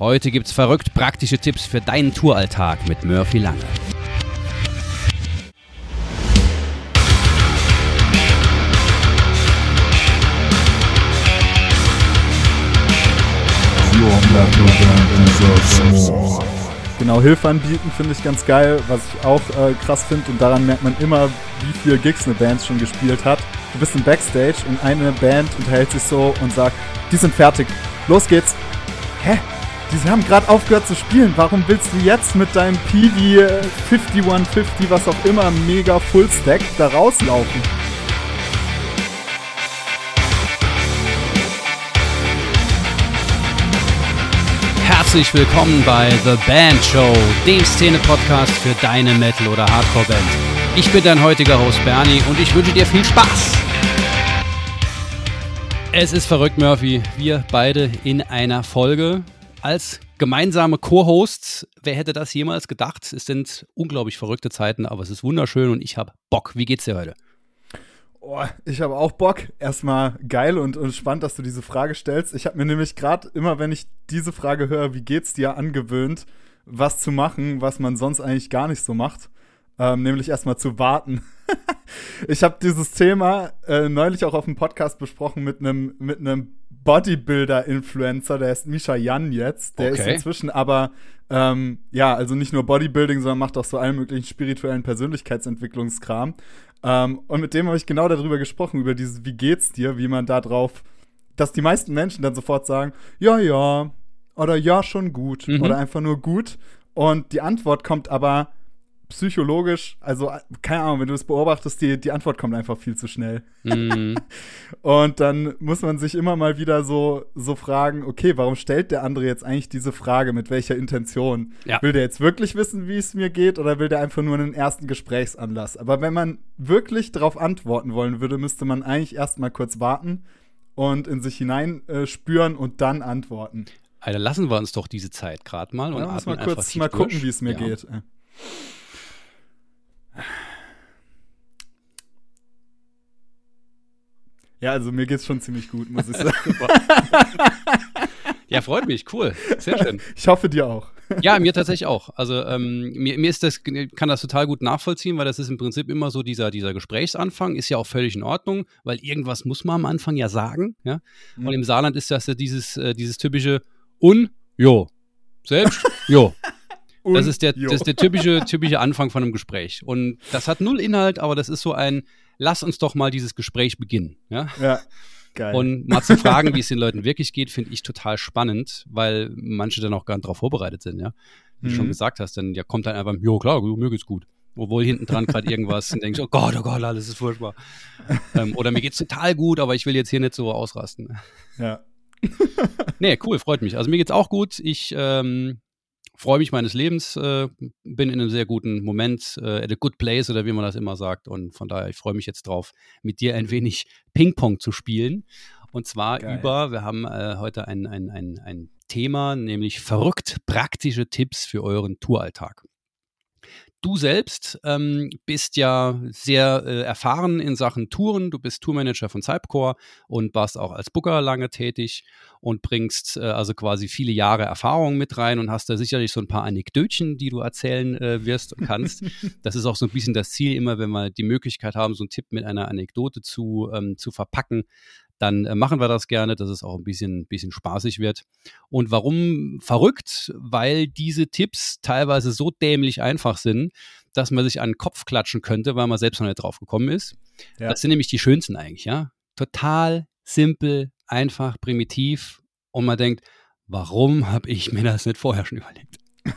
Heute gibt's verrückt praktische Tipps für deinen Touralltag mit Murphy Lange. Genau, Hilfe anbieten finde ich ganz geil, was ich auch äh, krass finde und daran merkt man immer, wie viele Gigs eine Band schon gespielt hat. Du bist im Backstage und eine Band unterhält sich so und sagt, die sind fertig, los geht's. Hä? Die haben gerade aufgehört zu spielen. Warum willst du jetzt mit deinem PV 5150, was auch immer, mega Full Stack da rauslaufen? Herzlich willkommen bei The Band Show, dem Szene-Podcast für deine Metal- oder Hardcore-Band. Ich bin dein heutiger Host Bernie und ich wünsche dir viel Spaß. Es ist verrückt, Murphy. Wir beide in einer Folge als gemeinsame Co-Hosts. Wer hätte das jemals gedacht? Es sind unglaublich verrückte Zeiten, aber es ist wunderschön und ich habe Bock. Wie geht's dir heute? Oh, ich habe auch Bock. Erstmal geil und, und spannend, dass du diese Frage stellst. Ich habe mir nämlich gerade immer, wenn ich diese Frage höre, wie geht's dir, angewöhnt, was zu machen, was man sonst eigentlich gar nicht so macht. Ähm, nämlich erstmal zu warten. ich habe dieses Thema äh, neulich auch auf dem Podcast besprochen mit einem mit einem Bodybuilder-Influencer, der ist Misha Jan jetzt. Der okay. ist inzwischen aber, ähm, ja, also nicht nur Bodybuilding, sondern macht auch so allen möglichen spirituellen Persönlichkeitsentwicklungskram. Ähm, und mit dem habe ich genau darüber gesprochen, über dieses, wie geht's dir, wie man da drauf, dass die meisten Menschen dann sofort sagen, ja, ja, oder ja, schon gut, mhm. oder einfach nur gut. Und die Antwort kommt aber psychologisch, also keine Ahnung, wenn du es beobachtest, die, die Antwort kommt einfach viel zu schnell. Mm. und dann muss man sich immer mal wieder so, so fragen, okay, warum stellt der andere jetzt eigentlich diese Frage, mit welcher Intention? Ja. Will der jetzt wirklich wissen, wie es mir geht, oder will der einfach nur einen ersten Gesprächsanlass? Aber wenn man wirklich darauf antworten wollen würde, müsste man eigentlich erst mal kurz warten und in sich hinein äh, spüren und dann antworten. Alter, lassen wir uns doch diese Zeit gerade mal und ja, mal kurz mal gucken, wie es mir ja. geht. Ja, also mir geht's schon ziemlich gut, muss ich sagen. ja, freut mich, cool. Sehr schön. Ich hoffe dir auch. ja, mir tatsächlich auch. Also ähm, mir, mir ist das, kann das total gut nachvollziehen, weil das ist im Prinzip immer so dieser, dieser Gesprächsanfang, ist ja auch völlig in Ordnung, weil irgendwas muss man am Anfang ja sagen. Ja? Mhm. Und im Saarland ist das ja dieses, äh, dieses typische Un, jo. Selbst, jo. Das ist der, das ist der typische, typische Anfang von einem Gespräch. Und das hat null Inhalt, aber das ist so ein, lass uns doch mal dieses Gespräch beginnen. Ja. ja. Geil. Und mal zu fragen, wie es den Leuten wirklich geht, finde ich total spannend, weil manche dann auch gar nicht darauf vorbereitet sind, ja. Wie mhm. du schon mhm. gesagt hast, dann ja, kommt dann einfach, jo klar, mir geht's gut. Obwohl hinten dran gerade irgendwas und denkst, oh Gott, oh Gott, alles ist furchtbar. ähm, oder mir geht's total gut, aber ich will jetzt hier nicht so ausrasten. Ja. nee, cool, freut mich. Also mir geht's auch gut. Ich ähm, freue mich meines Lebens, äh, bin in einem sehr guten Moment, äh, at a good place oder wie man das immer sagt. Und von daher, ich freue mich jetzt drauf, mit dir ein wenig Ping-Pong zu spielen. Und zwar Geil. über, wir haben äh, heute ein, ein, ein, ein Thema, nämlich verrückt praktische Tipps für euren Touralltag. Du selbst ähm, bist ja sehr äh, erfahren in Sachen Touren. Du bist Tourmanager von Cypcore und warst auch als Booker lange tätig und bringst äh, also quasi viele Jahre Erfahrung mit rein und hast da sicherlich so ein paar Anekdötchen, die du erzählen äh, wirst und kannst. das ist auch so ein bisschen das Ziel, immer wenn wir die Möglichkeit haben, so einen Tipp mit einer Anekdote zu, ähm, zu verpacken, dann äh, machen wir das gerne, dass es auch ein bisschen, bisschen spaßig wird. Und warum verrückt? Weil diese Tipps teilweise so dämlich einfach sind, dass man sich an den Kopf klatschen könnte, weil man selbst noch nicht drauf gekommen ist. Ja. Das sind nämlich die schönsten eigentlich, ja. Total simpel, einfach, primitiv. Und man denkt, warum habe ich mir das nicht vorher schon überlegt?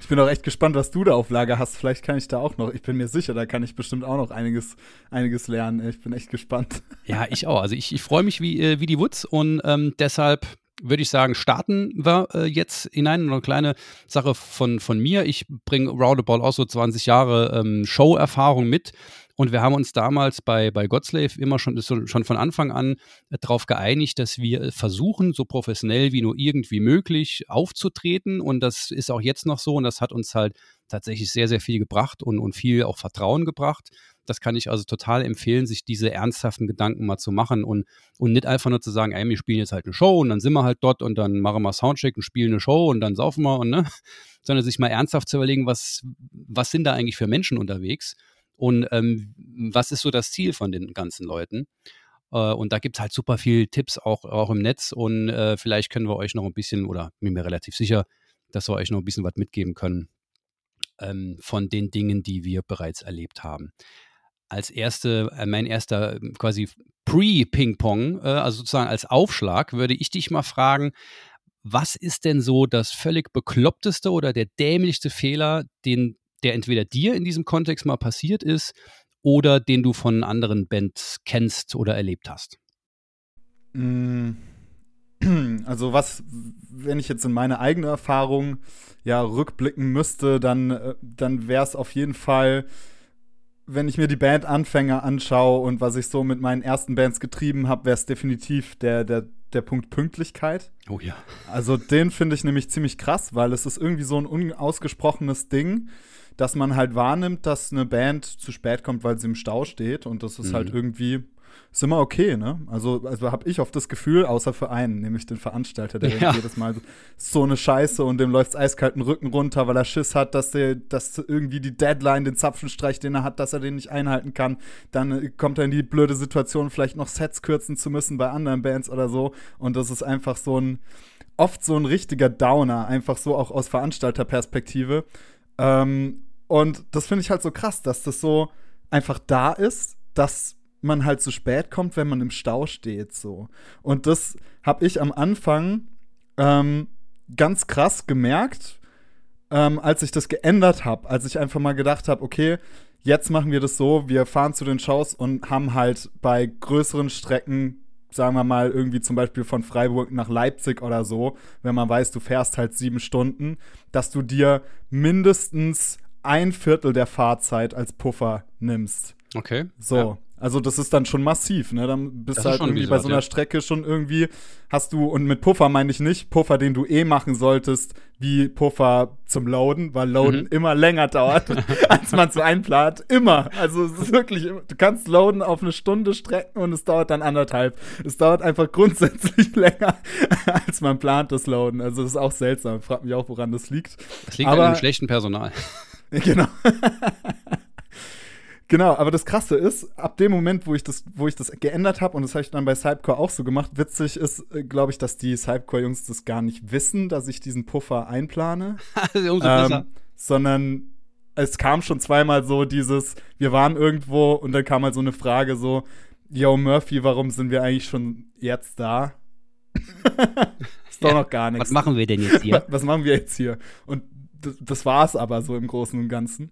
ich bin auch echt gespannt, was du da auf Lager hast. Vielleicht kann ich da auch noch, ich bin mir sicher, da kann ich bestimmt auch noch einiges, einiges lernen. Ich bin echt gespannt. Ja, ich auch. Also ich, ich freue mich wie, äh, wie die Woods und ähm, deshalb würde ich sagen, starten wir äh, jetzt hinein. Eine kleine Sache von, von mir. Ich bringe Roundabout auch so 20 Jahre ähm, Show-Erfahrung mit. Und wir haben uns damals bei, bei Godslave immer schon, schon von Anfang an äh, darauf geeinigt, dass wir versuchen, so professionell wie nur irgendwie möglich aufzutreten. Und das ist auch jetzt noch so. Und das hat uns halt tatsächlich sehr, sehr viel gebracht und, und viel auch Vertrauen gebracht Das kann ich also total empfehlen, sich diese ernsthaften Gedanken mal zu machen und, und nicht einfach nur zu sagen, ey, wir spielen jetzt halt eine Show und dann sind wir halt dort und dann machen wir Soundcheck und spielen eine Show und dann saufen wir und ne, sondern sich mal ernsthaft zu überlegen, was, was sind da eigentlich für Menschen unterwegs und ähm, was ist so das Ziel von den ganzen Leuten. Äh, und da gibt es halt super viele Tipps auch, auch im Netz und äh, vielleicht können wir euch noch ein bisschen, oder bin mir relativ sicher, dass wir euch noch ein bisschen was mitgeben können ähm, von den Dingen, die wir bereits erlebt haben. Als erste, äh, mein erster ähm, quasi Pre-Ping-Pong, äh, also sozusagen als Aufschlag, würde ich dich mal fragen, was ist denn so das völlig bekloppteste oder der dämlichste Fehler, den, der entweder dir in diesem Kontext mal passiert ist oder den du von anderen Bands kennst oder erlebt hast? Mm. Also was, wenn ich jetzt in meine eigene Erfahrung ja rückblicken müsste, dann, äh, dann wäre es auf jeden Fall, wenn ich mir die Bandanfänger anschaue und was ich so mit meinen ersten Bands getrieben habe, wäre es definitiv der, der, der Punkt Pünktlichkeit. Oh ja. Also den finde ich nämlich ziemlich krass, weil es ist irgendwie so ein unausgesprochenes Ding dass man halt wahrnimmt, dass eine Band zu spät kommt, weil sie im Stau steht. Und das ist halt mhm. halt irgendwie, ist immer okay, ne? Also, also habe ich oft das Gefühl, außer für einen, nämlich den Veranstalter, der ja. jedes Mal so eine Scheiße und dem läuft eiskalten Rücken runter, weil er Schiss hat, dass der, dass irgendwie die Deadline, den Zapfenstreich, den er hat, dass er den nicht einhalten kann. Dann kommt er in die blöde Situation, vielleicht noch Sets kürzen zu müssen bei anderen Bands oder so. Und das ist einfach so ein, oft so ein richtiger Downer, einfach so auch aus Veranstalterperspektive. Ähm, und das finde ich halt so krass, dass das so einfach da ist, dass man halt zu spät kommt, wenn man im Stau steht, so. Und das habe ich am Anfang ähm, ganz krass gemerkt, ähm, als ich das geändert habe, als ich einfach mal gedacht habe, okay, jetzt machen wir das so, wir fahren zu den Shows und haben halt bei größeren Strecken, sagen wir mal irgendwie zum Beispiel von Freiburg nach Leipzig oder so, wenn man weiß, du fährst halt sieben Stunden, dass du dir mindestens ein Viertel der Fahrzeit als Puffer nimmst. Okay. So. Ja. Also das ist dann schon massiv, ne? Dann bist du halt irgendwie bei so einer ja. Strecke schon irgendwie, hast du, und mit Puffer meine ich nicht Puffer, den du eh machen solltest, wie Puffer zum Loaden, weil Loaden mhm. immer länger dauert, als man so einplant. Immer. Also es ist wirklich, du kannst Loaden auf eine Stunde strecken und es dauert dann anderthalb. Es dauert einfach grundsätzlich länger, als man plant, das Loaden. Also das ist auch seltsam. Frag mich auch, woran das liegt. Das liegt Aber, an dem schlechten Personal. Genau. genau, aber das Krasse ist, ab dem Moment, wo ich das, wo ich das geändert habe, und das habe ich dann bei Cypcore auch so gemacht, witzig ist, äh, glaube ich, dass die Cypcore-Jungs das gar nicht wissen, dass ich diesen Puffer einplane. Umso ähm, sondern es kam schon zweimal so dieses, wir waren irgendwo und dann kam halt so eine Frage so, Yo, Murphy, warum sind wir eigentlich schon jetzt da? ist doch ja, noch gar nichts. Was machen wir denn jetzt hier? Was machen wir jetzt hier? Und das war es aber so im Großen und Ganzen.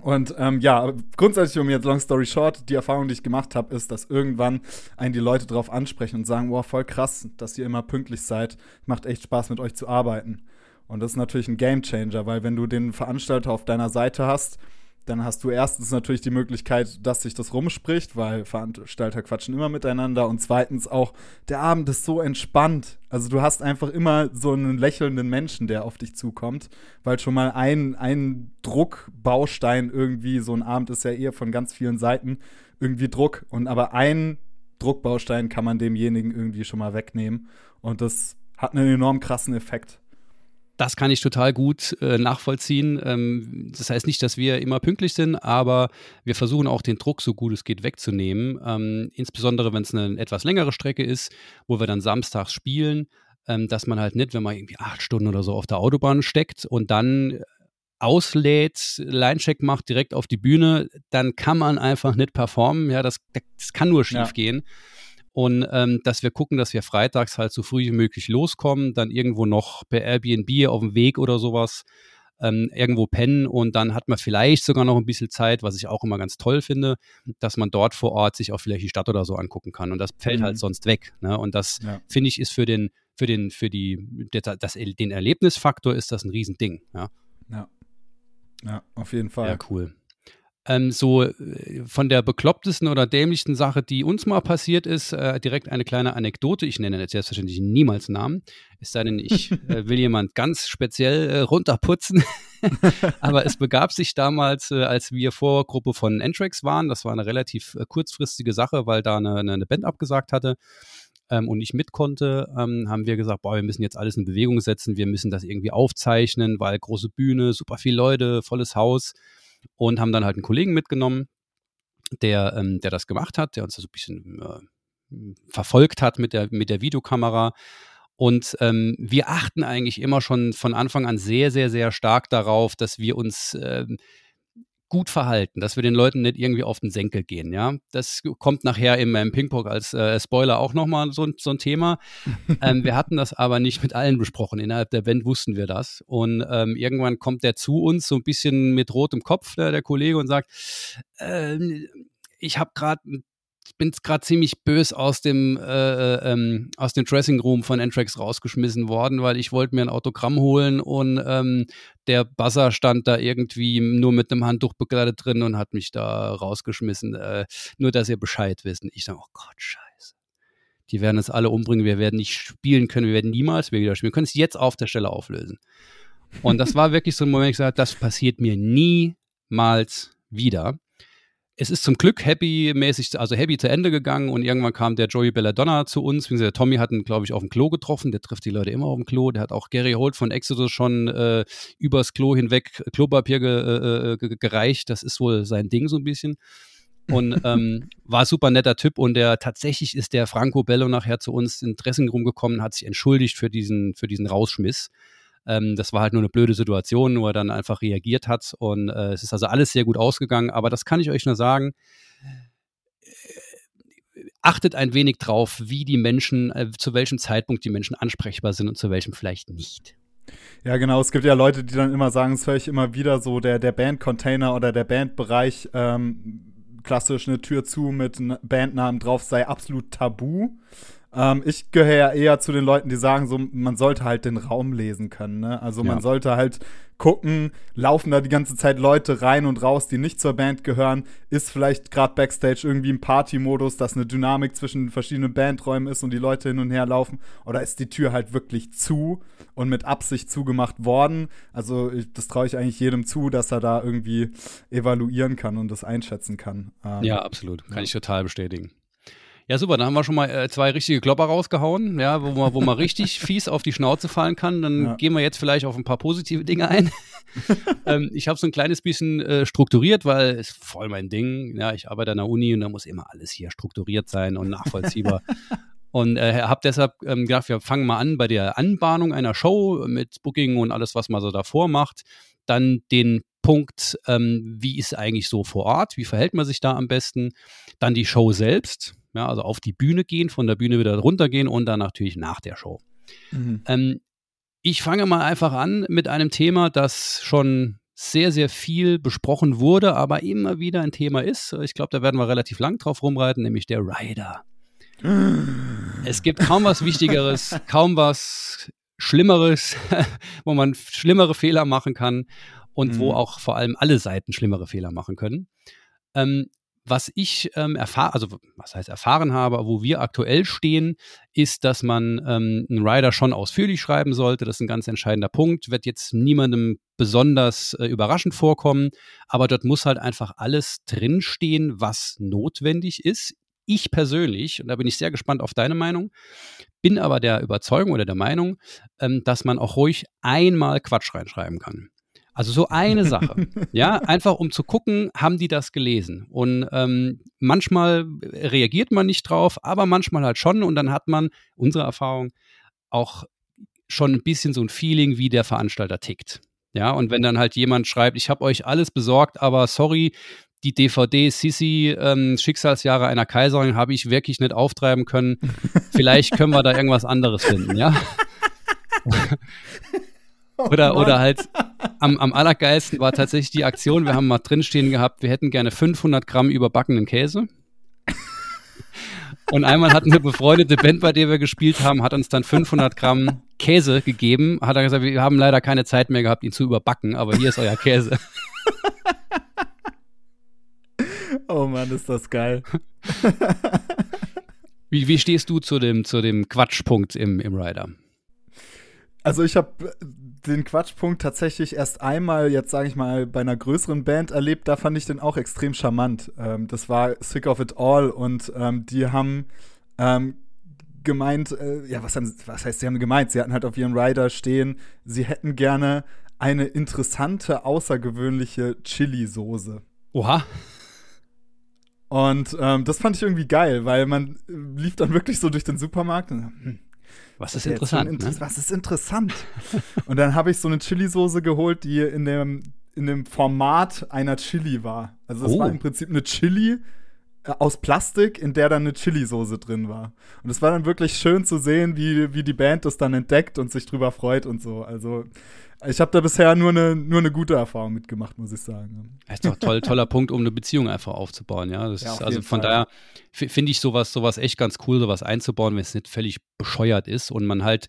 Und ähm, ja, grundsätzlich, um jetzt long story short, die Erfahrung, die ich gemacht habe, ist, dass irgendwann einen die Leute drauf ansprechen und sagen, wow, voll krass, dass ihr immer pünktlich seid. Macht echt Spaß, mit euch zu arbeiten. Und das ist natürlich ein Gamechanger, weil wenn du den Veranstalter auf deiner Seite hast, dann hast du erstens natürlich die Möglichkeit, dass sich das rumspricht, weil Veranstalter quatschen immer miteinander. Und zweitens auch, der Abend ist so entspannt. Also du hast einfach immer so einen lächelnden Menschen, der auf dich zukommt, weil schon mal ein, ein Druckbaustein irgendwie, so ein Abend ist ja eher von ganz vielen Seiten irgendwie Druck. Und aber ein Druckbaustein kann man demjenigen irgendwie schon mal wegnehmen. Und das hat einen enorm krassen Effekt. Das kann ich total gut äh, nachvollziehen. Ähm, das heißt nicht, dass wir immer pünktlich sind, aber wir versuchen auch den Druck so gut es geht wegzunehmen. Ähm, insbesondere wenn es eine etwas längere Strecke ist, wo wir dann samstags spielen, ähm, dass man halt nicht, wenn man irgendwie acht Stunden oder so auf der Autobahn steckt und dann auslädt, Linecheck macht, direkt auf die Bühne, dann kann man einfach nicht performen. Ja, das, das kann nur schief ja. gehen. Und ähm, dass wir gucken, dass wir freitags halt so früh wie möglich loskommen, dann irgendwo noch per Airbnb auf dem Weg oder sowas ähm, irgendwo pennen und dann hat man vielleicht sogar noch ein bisschen Zeit, was ich auch immer ganz toll finde, dass man dort vor Ort sich auch vielleicht die Stadt oder so angucken kann. Und das fällt halt mhm. halt sonst weg. Ne? Und das ja. finde ich ist für den, für den, für die, das, das, den Erlebnisfaktor ist das ein Riesending. Ja. ja. Ja, auf jeden Fall. Ja, cool ähm, so äh, von der beklopptesten oder dämlichsten Sache, die uns mal passiert ist, äh, direkt eine kleine Anekdote. Ich nenne jetzt selbstverständlich niemals Namen, es sei denn, ich äh, will jemand ganz speziell äh, runterputzen. Aber es begab sich damals, äh, als wir Vorgruppe von Entrex waren, das war eine relativ äh, kurzfristige Sache, weil da eine, eine Band abgesagt hatte ähm, und nicht mit konnte, ähm, haben wir gesagt, boah, wir müssen jetzt alles in Bewegung setzen, wir müssen das irgendwie aufzeichnen, weil große Bühne, super viele Leute, volles Haus und haben dann halt einen Kollegen mitgenommen, der, ähm, der das gemacht hat, der uns so ein bisschen äh, verfolgt hat mit der, mit der Videokamera. Und ähm, wir achten eigentlich immer schon von Anfang an sehr, sehr, sehr stark darauf, dass wir uns ähm, gut verhalten, dass wir den Leuten nicht irgendwie auf den Senkel gehen, ja. Das kommt nachher im, im Ping-Pong als äh, Spoiler auch nochmal so, so ein Thema. ähm, wir hatten das aber nicht mit allen besprochen. Innerhalb der Band wussten wir das. Und ähm, irgendwann kommt der zu uns so ein bisschen mit rotem Kopf, der, der Kollege, und sagt, äh, ich habe gerade ein ich bin gerade ziemlich bös aus dem, äh, äh, ähm, aus dem Dressing Room von Entrex rausgeschmissen worden, weil ich wollte mir ein Autogramm holen und ähm, der Buzzer stand da irgendwie nur mit einem Handtuch begleitet drin und hat mich da rausgeschmissen. Äh, nur, dass ihr Bescheid wissen. Ich sage, oh Gott, scheiße. Die werden uns alle umbringen, wir werden nicht spielen können, wir werden niemals wieder spielen. Wir können es jetzt auf der Stelle auflösen. Und das war wirklich so ein Moment, ich gesagt das passiert mir niemals wieder es ist zum Glück happy-mäßig, also happy zu Ende gegangen und irgendwann kam der Joey Belladonna zu uns. Der Tommy hat ihn, glaube ich, auf dem Klo getroffen. Der trifft die Leute immer auf dem Klo. Der hat auch Gary Holt von Exodus schon äh, übers Klo hinweg Klopapier ge, äh, ge, gereicht. Das ist wohl sein Ding so ein bisschen. Und ähm, war super netter Typ und der tatsächlich ist der Franco Bello nachher zu uns in Dressing rumgekommen, hat sich entschuldigt für diesen, für diesen Rausschmiss. Ähm, das war halt nur eine blöde Situation, wo er dann einfach reagiert hat. Und äh, es ist also alles sehr gut ausgegangen. Aber das kann ich euch nur sagen. Äh, achtet ein wenig drauf, wie die Menschen, äh, zu welchem Zeitpunkt die Menschen ansprechbar sind und zu welchem vielleicht nicht. Ja, genau. Es gibt ja Leute, die dann immer sagen, es höre ich immer wieder so, der, der Bandcontainer oder der Bandbereich, ähm, klassisch eine Tür zu mit Bandnamen drauf, sei absolut tabu. Ähm, ich gehöre ja eher zu den Leuten, die sagen, so, man sollte halt den Raum lesen können. Ne? Also ja. man sollte halt gucken, laufen da die ganze Zeit Leute rein und raus, die nicht zur Band gehören. Ist vielleicht gerade Backstage irgendwie im Party-Modus, dass eine Dynamik zwischen verschiedenen Bandräumen ist und die Leute hin und her laufen? Oder ist die Tür halt wirklich zu und mit Absicht zugemacht worden? Also ich, das traue ich eigentlich jedem zu, dass er da irgendwie evaluieren kann und das einschätzen kann. Ähm, ja, absolut. Kann ja. ich total bestätigen. Ja, super, dann haben wir schon mal äh, zwei richtige Klopper rausgehauen, ja, wo man, wo man richtig fies auf die Schnauze fallen kann. Dann ja. gehen wir jetzt vielleicht auf ein paar positive Dinge ein. ähm, ich habe so ein kleines bisschen äh, strukturiert, weil es voll mein Ding. Ja, ich arbeite an der Uni und da muss immer alles hier strukturiert sein und nachvollziehbar. Und äh, habe deshalb ähm, gedacht, wir fangen mal an bei der Anbahnung einer Show mit Booking und alles, was man so davor macht. Dann den Punkt, ähm, wie ist eigentlich so vor Ort, wie verhält man sich da am besten. Dann die Show selbst, ja, also auf die Bühne gehen, von der Bühne wieder runtergehen und dann natürlich nach der Show. Mhm. Ähm, ich fange mal einfach an mit einem Thema, das schon sehr, sehr viel besprochen wurde, aber immer wieder ein Thema ist. Ich glaube, da werden wir relativ lang drauf rumreiten, nämlich der Rider. es gibt kaum was Wichtigeres, kaum was Schlimmeres, wo man schlimmere Fehler machen kann und mhm. wo auch vor allem alle Seiten schlimmere Fehler machen können. Ähm, was ich ähm, erfahren, also was heißt erfahren habe, wo wir aktuell stehen, ist, dass man ähm, einen Rider schon ausführlich schreiben sollte. Das ist ein ganz entscheidender Punkt. Wird jetzt niemandem besonders äh, überraschend vorkommen, aber dort muss halt einfach alles drinstehen, was notwendig ist. Ich persönlich, und da bin ich sehr gespannt auf deine Meinung, bin aber der Überzeugung oder der Meinung, ähm, dass man auch ruhig einmal Quatsch reinschreiben kann. Also so eine Sache. ja, einfach um zu gucken, haben die das gelesen. Und ähm, manchmal reagiert man nicht drauf, aber manchmal halt schon. Und dann hat man, unsere Erfahrung, auch schon ein bisschen so ein Feeling, wie der Veranstalter tickt. Ja, und wenn dann halt jemand schreibt, ich habe euch alles besorgt, aber sorry, die DVD Sissi ähm, Schicksalsjahre einer Kaiserin habe ich wirklich nicht auftreiben können. Vielleicht können wir da irgendwas anderes finden, ja? oder, oh oder halt am, am allergeilsten war tatsächlich die Aktion, wir haben mal drinstehen gehabt, wir hätten gerne 500 Gramm überbackenen Käse. Und einmal hat eine befreundete Band, bei der wir gespielt haben, hat uns dann 500 Gramm Käse gegeben. Hat er gesagt, wir haben leider keine Zeit mehr gehabt, ihn zu überbacken, aber hier ist euer Käse. Oh Mann, ist das geil. Wie, wie stehst du zu dem, zu dem Quatschpunkt im, im Rider? Also ich habe den Quatschpunkt tatsächlich erst einmal, jetzt sage ich mal, bei einer größeren Band erlebt. Da fand ich den auch extrem charmant. Ähm, das war Sick of It All und ähm, die haben ähm, gemeint, äh, ja, was, haben, was heißt, sie haben gemeint? Sie hatten halt auf ihrem Rider stehen, sie hätten gerne eine interessante, außergewöhnliche Chili-Soße. Oha. Und ähm, das fand ich irgendwie geil, weil man lief dann wirklich so durch den Supermarkt und hm, was ist interessant? Inter ne? Was ist interessant? und dann habe ich so eine Chili-Soße geholt, die in dem, in dem Format einer Chili war. Also es oh. war im Prinzip eine Chili aus Plastik, in der dann eine Chili-Soße drin war. Und es war dann wirklich schön zu sehen, wie, wie die Band das dann entdeckt und sich drüber freut und so. Also ich habe da bisher nur eine, nur eine gute Erfahrung mitgemacht, muss ich sagen. Das ist doch toll, toller Punkt, um eine Beziehung einfach aufzubauen, ja. ja ist, also von Fall. daher finde ich sowas, sowas echt ganz cool, sowas einzubauen, wenn es nicht völlig bescheuert ist und man halt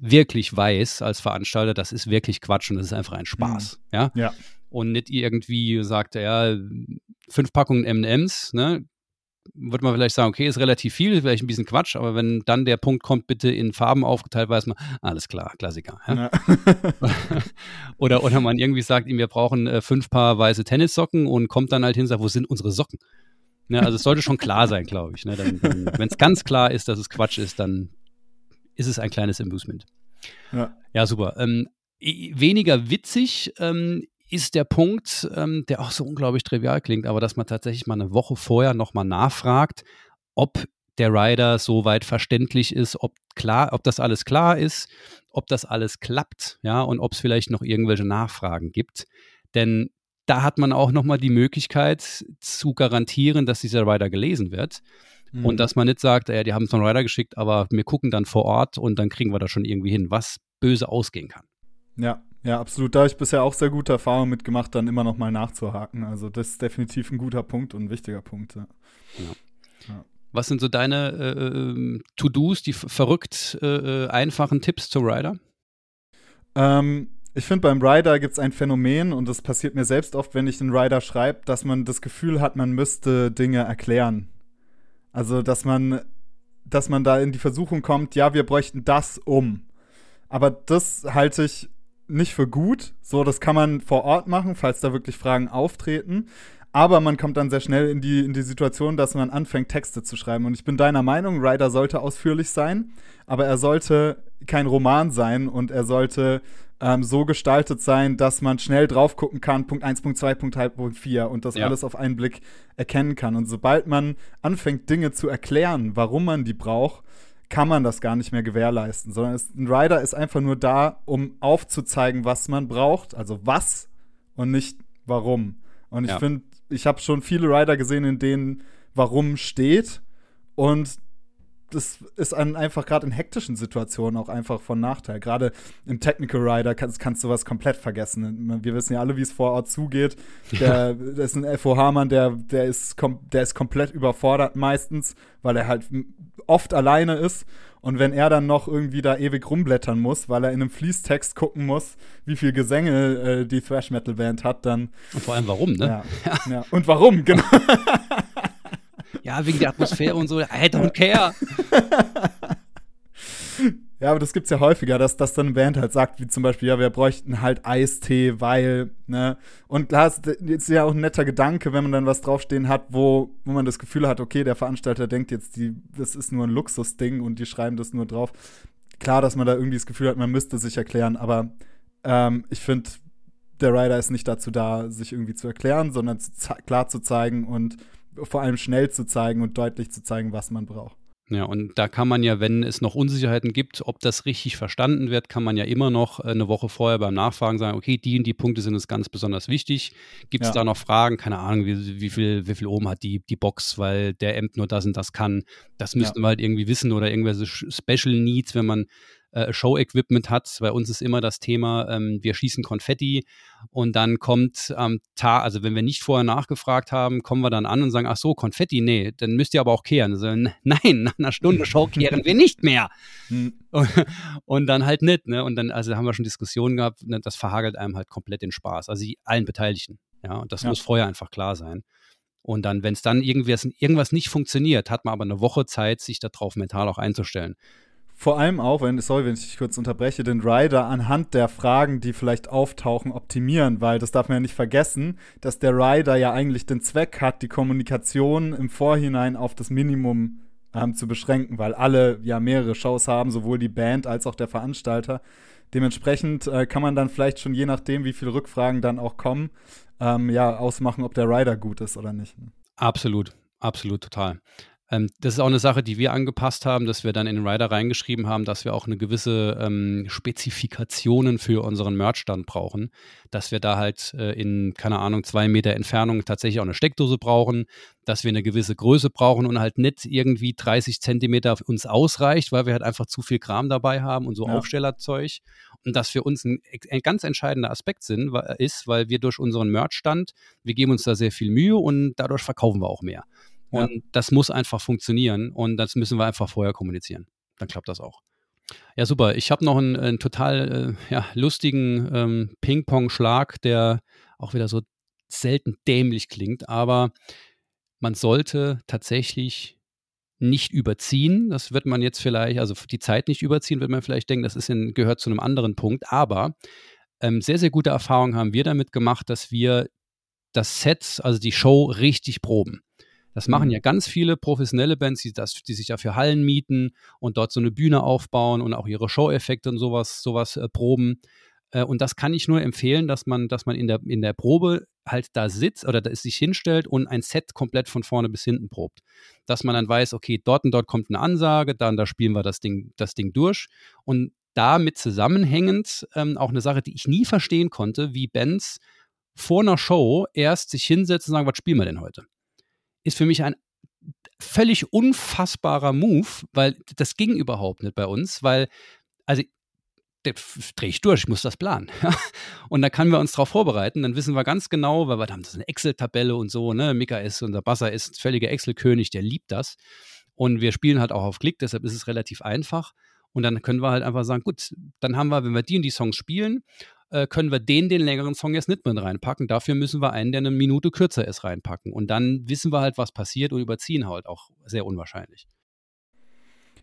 wirklich weiß als Veranstalter, das ist wirklich Quatsch und das ist einfach ein Spaß, mhm. ja. Ja. Und nicht irgendwie sagt, ja, fünf Packungen M&M's, ne, würde man vielleicht sagen, okay, ist relativ viel, vielleicht ein bisschen Quatsch, aber wenn dann der Punkt kommt, bitte in Farben aufgeteilt, weiß man, alles klar, Klassiker. Ja? Oder, oder man irgendwie sagt ihm, wir brauchen äh, fünf Paar weiße Tennissocken und kommt dann halt hin und sagt, wo sind unsere Socken? Ja, also es sollte schon klar sein, glaube ich. Ne? Wenn es ganz klar ist, dass es Quatsch ist, dann ist es ein kleines Amusement. Ja, ja super. Ähm, weniger witzig ähm, ist der Punkt, ähm, der auch so unglaublich trivial klingt, aber dass man tatsächlich mal eine Woche vorher nochmal nachfragt, ob der Rider soweit verständlich ist, ob klar, ob das alles klar ist, ob das alles klappt, ja, und ob es vielleicht noch irgendwelche Nachfragen gibt. Denn da hat man auch nochmal die Möglichkeit zu garantieren, dass dieser Rider gelesen wird. Mhm. Und dass man nicht sagt, ja, die haben es von Rider geschickt, aber wir gucken dann vor Ort und dann kriegen wir das schon irgendwie hin, was böse ausgehen kann. Ja, ja, absolut. Da habe ich bisher auch sehr gute Erfahrungen mitgemacht, dann immer noch mal nachzuhaken. Also das ist definitiv ein guter Punkt und ein wichtiger Punkt. Ja. Ja. Was sind so deine äh, ähm, To-Dos, die verrückt äh, äh, einfachen Tipps zu Rider? Ähm, ich finde, beim Rider gibt es ein Phänomen und das passiert mir selbst oft, wenn ich einen Rider schreibe, dass man das Gefühl hat, man müsste Dinge erklären. Also, dass man, dass man da in die Versuchung kommt, ja, wir bräuchten das um. Aber das halte ich nicht für gut. So, das kann man vor Ort machen, falls da wirklich Fragen auftreten. Aber man kommt dann sehr schnell in die, in die Situation, dass man anfängt, Texte zu schreiben. Und ich bin deiner Meinung, Ryder sollte ausführlich sein, aber er sollte kein Roman sein und er sollte ähm, so gestaltet sein, dass man schnell drauf gucken kann, Punkt 1, Punkt 2, Punkt 3, Punkt 4 und das ja. alles auf einen Blick erkennen kann. Und sobald man anfängt, Dinge zu erklären, warum man die braucht, kann man das gar nicht mehr gewährleisten, sondern es, ein Rider ist einfach nur da, um aufzuzeigen, was man braucht, also was und nicht warum. Und ich ja. finde, ich habe schon viele Rider gesehen, in denen warum steht und das ist an, einfach gerade in hektischen Situationen auch einfach von Nachteil. Gerade im Technical Rider kannst, kannst du was komplett vergessen. Wir wissen ja alle, wie es vor Ort zugeht. Der, der ist ein FOH-Mann, der, der, ist der ist komplett überfordert meistens, weil er halt oft alleine ist. Und wenn er dann noch irgendwie da ewig rumblättern muss, weil er in einem Fließtext gucken muss, wie viel Gesänge äh, die Thrash Metal Band hat, dann. Und vor allem warum, ne? Ja. ja. ja. Und warum, genau. ja, wegen der Atmosphäre und so. I don't care. Ja, aber das gibt's ja häufiger, dass, dass dann eine Band halt sagt, wie zum Beispiel, ja, wir bräuchten halt Eistee, weil, ne? Und klar, es ist ja auch ein netter Gedanke, wenn man dann was draufstehen hat, wo, wo man das Gefühl hat, okay, der Veranstalter denkt jetzt, die, das ist nur ein Luxusding und die schreiben das nur drauf. Klar, dass man da irgendwie das Gefühl hat, man müsste sich erklären, aber ähm, ich finde, der Rider ist nicht dazu da, sich irgendwie zu erklären, sondern zu klar zu zeigen und vor allem schnell zu zeigen und deutlich zu zeigen, was man braucht. Ja, und da kann man ja, wenn es noch Unsicherheiten gibt, ob das richtig verstanden wird, kann man ja immer noch äh, eine Woche vorher beim Nachfragen sagen, okay, die und die Punkte sind uns ganz besonders wichtig. Gibt es ja. da noch Fragen? Keine Ahnung, wie, wie, viel, wie viel oben hat die, die Box, weil der Amp nur das und das kann. Das müssten ja. wir halt irgendwie wissen oder irgendwelche Special Needs, wenn man äh, Show-Equipment hat. Bei uns ist immer das Thema, ähm, wir schießen Konfetti und dann kommt am Tag, also wenn wir nicht vorher nachgefragt haben, kommen wir dann an und sagen, ach so, Konfetti, nee, dann müsst ihr aber auch kehren. Also, nein, nach einer Stunde Show kehren wir nicht mehr. Hm. Und, und, dann halt nicht, ne? Und dann, also haben wir schon Diskussionen gehabt, ne? das verhagelt einem halt komplett den Spaß. Also allen Beteiligten. Ja, und das ja. muss vorher einfach klar sein. Und dann, wenn es dann irgendwas, irgendwas nicht funktioniert, hat man aber eine Woche Zeit, sich darauf mental auch einzustellen. Vor allem auch, wenn, sorry, wenn ich dich kurz unterbreche, den Rider anhand der Fragen, die vielleicht auftauchen, optimieren, weil das darf man ja nicht vergessen, dass der Rider ja eigentlich den Zweck hat, die Kommunikation im Vorhinein auf das Minimum ähm, zu beschränken, weil alle ja mehrere Shows haben, sowohl die Band als auch der Veranstalter. Dementsprechend äh, kann man dann vielleicht schon je nachdem, wie viele Rückfragen dann auch kommen, ähm, ja, ausmachen, ob der Rider gut ist oder nicht. Absolut, absolut, total. Ähm, das ist auch eine Sache, die wir angepasst haben, dass wir dann in den Rider reingeschrieben haben, dass wir auch eine gewisse ähm, Spezifikationen für unseren Merch dann brauchen. Dass wir da halt äh, in, keine Ahnung, zwei Meter Entfernung tatsächlich auch eine Steckdose brauchen, dass wir eine gewisse Größe brauchen und halt nicht irgendwie 30 Zentimeter uns ausreicht, weil wir halt einfach zu viel Kram dabei haben und so ja. Aufstellerzeug. Und das für uns ein, ein, ganz entscheidender Aspekt sind, ist, weil wir durch unseren Merch-Stand, wir geben uns da sehr viel Mühe und dadurch verkaufen wir auch mehr. Und ja. das muss einfach funktionieren und das müssen wir einfach vorher kommunizieren. Dann klappt das auch. Ja, super. Ich habe noch einen, einen total äh, ja, lustigen ähm, Ping-Pong-Schlag, der auch wieder so selten dämlich klingt, aber man sollte tatsächlich nicht überziehen. Das wird man jetzt vielleicht, also die Zeit nicht überziehen, wird man vielleicht denken, das ist in, gehört zu einem anderen Punkt. Aber ähm, sehr, sehr gute Erfahrungen haben wir damit gemacht, dass wir das Set, also die Show richtig proben. Das machen mhm. ja ganz viele professionelle Bands, die, das, die sich ja für Hallen mieten und dort so eine Bühne aufbauen und auch ihre Show-Effekte und sowas, sowas äh, proben. Äh, und das kann ich nur empfehlen, dass man, dass man in der, in der Probe halt da sitzt oder da sich hinstellt und ein Set komplett von vorne bis hinten probt. Dass man dann weiß, okay, dort und dort kommt eine Ansage, dann da spielen wir das Ding, das Ding durch. Und damit zusammenhängend ähm, auch eine Sache, die ich nie verstehen konnte, wie Bands vor einer Show erst sich hinsetzen und sagen, was spielen wir denn heute? Ist für mich ein völlig unfassbarer Move, weil das ging überhaupt nicht bei uns, weil, also drehe ich durch, ich muss das planen. und da können wir uns darauf vorbereiten, dann wissen wir ganz genau, weil wir haben das eine Excel-Tabelle und so, ne? Mika ist, unser Basser ist völliger Excel-König, der liebt das. Und wir spielen halt auch auf Klick, deshalb ist es relativ einfach. Und dann können wir halt einfach sagen, gut, dann haben wir, wenn wir die und die Songs spielen äh, können wir den, den längeren Song jetzt nicht mit reinpacken. Dafür müssen wir einen, der eine Minute kürzer ist, reinpacken. Und dann wissen wir halt, was passiert und überziehen halt auch sehr unwahrscheinlich.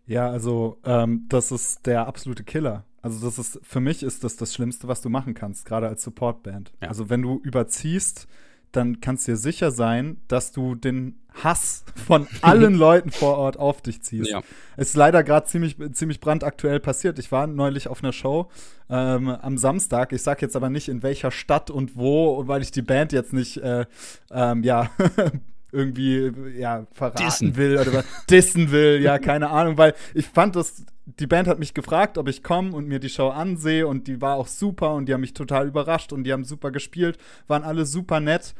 Ja, also ähm, das ist der absolute Killer. Also das ist, für mich ist das das Schlimmste, was du machen kannst, gerade als Supportband. Ja. Also wenn du überziehst, dann kannst du dir sicher sein, dass du den Hass von allen Leuten vor Ort auf dich ziehst. Ja. Es ist leider gerade ziemlich, ziemlich brandaktuell passiert. Ich war neulich auf einer Show ähm, am Samstag. Ich sage jetzt aber nicht, in welcher Stadt und wo, weil ich die Band jetzt nicht, äh, ähm, ja, irgendwie ja verraten dissen. will oder dissen will, ja, keine Ahnung, weil ich fand das die Band hat mich gefragt, ob ich komme und mir die Show ansehe und die war auch super und die haben mich total überrascht und die haben super gespielt, waren alle super nett.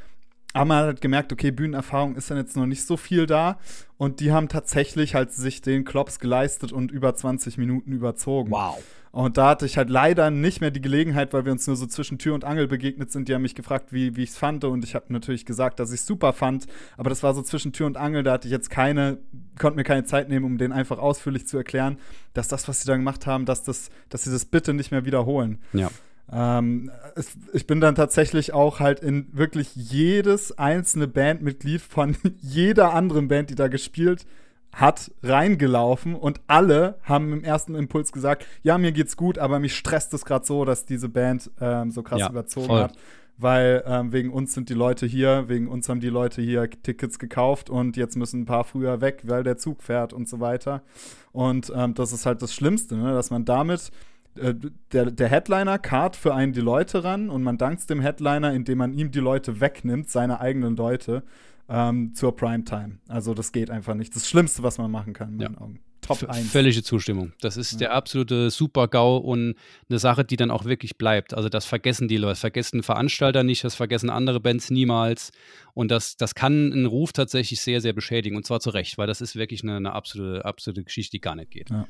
Aber man hat gemerkt, okay, Bühnenerfahrung ist dann jetzt noch nicht so viel da. Und die haben tatsächlich halt sich den Klops geleistet und über 20 Minuten überzogen. Wow. Und da hatte ich halt leider nicht mehr die Gelegenheit, weil wir uns nur so zwischen Tür und Angel begegnet sind. Die haben mich gefragt, wie, wie ich es fand. Und ich habe natürlich gesagt, dass ich es super fand. Aber das war so zwischen Tür und Angel. Da hatte ich jetzt keine, konnte mir keine Zeit nehmen, um den einfach ausführlich zu erklären, dass das, was sie da gemacht haben, dass, das, dass sie das bitte nicht mehr wiederholen. Ja. Ähm, es, ich bin dann tatsächlich auch halt in wirklich jedes einzelne Bandmitglied von jeder anderen Band, die da gespielt hat, reingelaufen und alle haben im ersten Impuls gesagt, ja, mir geht's gut, aber mich stresst es gerade so, dass diese Band ähm, so krass ja, überzogen voll. hat. Weil ähm, wegen uns sind die Leute hier, wegen uns haben die Leute hier Tickets gekauft und jetzt müssen ein paar früher weg, weil der Zug fährt und so weiter. Und ähm, das ist halt das Schlimmste, ne? dass man damit der, der Headliner kart für einen die Leute ran und man dankt dem Headliner, indem man ihm die Leute wegnimmt, seine eigenen Leute, ähm, zur Primetime. Also das geht einfach nicht. Das Schlimmste, was man machen kann, in meinen ja. Augen. Top 1. Völlige Zustimmung. Das ist ja. der absolute Super-GAU und eine Sache, die dann auch wirklich bleibt. Also das vergessen die Leute, das vergessen Veranstalter nicht, das vergessen andere Bands niemals. Und das, das kann einen Ruf tatsächlich sehr, sehr beschädigen. Und zwar zu Recht, weil das ist wirklich eine, eine absolute, absolute Geschichte, die gar nicht geht. Ja.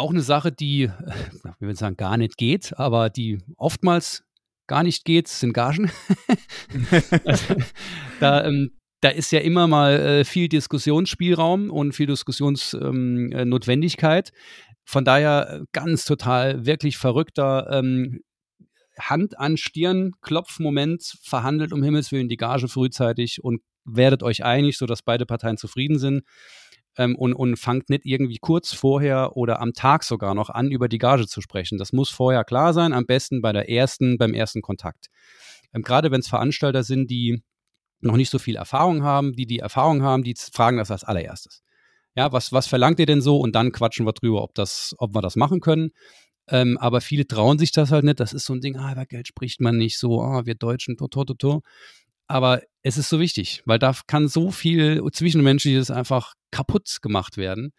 Auch eine Sache, die, wir würden sagen, gar nicht geht, aber die oftmals gar nicht geht, sind Gagen. also, da, ähm, da ist ja immer mal äh, viel Diskussionsspielraum und viel Diskussionsnotwendigkeit. Ähm, äh, Von daher äh, ganz total, wirklich verrückter ähm, Hand an Stirn, Klopfmoment, verhandelt um Himmels Willen die Gage frühzeitig und werdet euch einig, sodass beide Parteien zufrieden sind. Ähm, und, und fangt nicht irgendwie kurz vorher oder am Tag sogar noch an, über die Gage zu sprechen. Das muss vorher klar sein, am besten bei der ersten, beim ersten Kontakt. Ähm, Gerade wenn es Veranstalter sind, die noch nicht so viel Erfahrung haben, die die Erfahrung haben, die fragen das als allererstes. Ja, was, was verlangt ihr denn so? Und dann quatschen wir drüber, ob, das, ob wir das machen können. Ähm, aber viele trauen sich das halt nicht. Das ist so ein Ding, ah, über Geld spricht man nicht so, ah, wir Deutschen, to, to, to, to. Aber es ist so wichtig, weil da kann so viel Zwischenmenschliches einfach kaputt gemacht werden.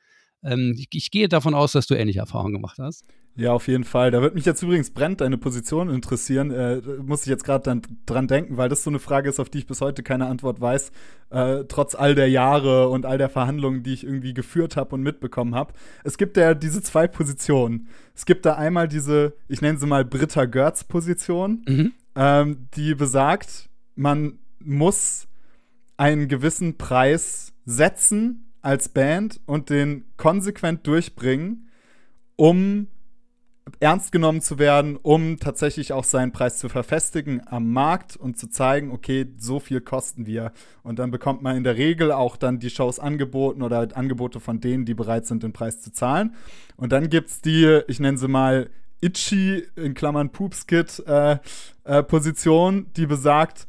Ähm, ich, ich, gehe davon aus, dass du ähnliche Erfahrungen gemacht hast. Ja, auf jeden Fall. Da wird mich jetzt übrigens brennt deine Position interessieren. Äh, muss ich jetzt gerade dann dran denken, weil das so eine Frage ist, auf die ich bis heute keine Antwort weiß, äh, trotz all der Jahre und all der Verhandlungen, die ich irgendwie geführt habe und mitbekommen habe. Es gibt ja diese zwei Positionen. Es gibt da einmal diese, ich nenne sie mal Britta Görz-Position, mhm. ähm, die besagt, man muss einen gewissen Preis setzen als Band und den konsequent durchbringen, um ernst genommen zu werden, um tatsächlich auch seinen Preis zu verfestigen am Markt und zu zeigen, okay, so viel kosten wir. Und dann bekommt man in der Regel auch dann die Shows angeboten oder Angebote von denen, die bereit sind, den Preis zu zahlen. Und dann gibt es die, ich nenne sie mal Itchy, in Klammern Poopskit, äh, äh, Position, die besagt,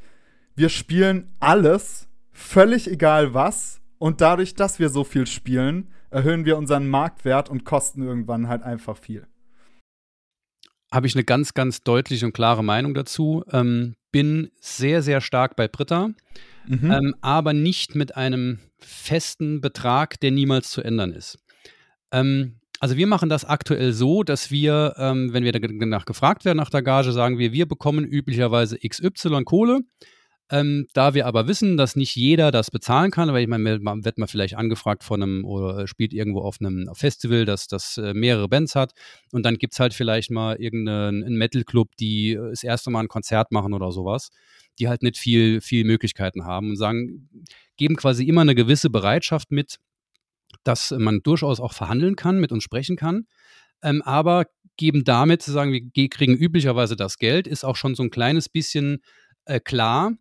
wir spielen alles, völlig egal was. Und dadurch, dass wir so viel spielen, erhöhen wir unseren Marktwert und kosten irgendwann halt einfach viel. Habe ich eine ganz, ganz deutliche und klare Meinung dazu. Ähm, bin sehr, sehr stark bei Britta, mhm. ähm, aber nicht mit einem festen Betrag, der niemals zu ändern ist. Ähm, also wir machen das aktuell so, dass wir, ähm, wenn wir danach gefragt werden nach der Gage, sagen wir, wir bekommen üblicherweise XY Kohle. Ähm, da wir aber wissen, dass nicht jeder das bezahlen kann, weil ich meine, man wird mal vielleicht angefragt von einem oder spielt irgendwo auf einem Festival, das, das äh, mehrere Bands hat und dann gibt es halt vielleicht mal irgendeinen Metal-Club, die äh, das erste Mal ein Konzert machen oder sowas, die halt nicht viel, viel Möglichkeiten haben und sagen, geben quasi immer eine gewisse Bereitschaft mit, dass man durchaus auch verhandeln kann, mit uns sprechen kann. Ähm, aber geben damit zu sagen, wir kriegen üblicherweise das Geld, ist auch schon so ein kleines bisschen äh, klar,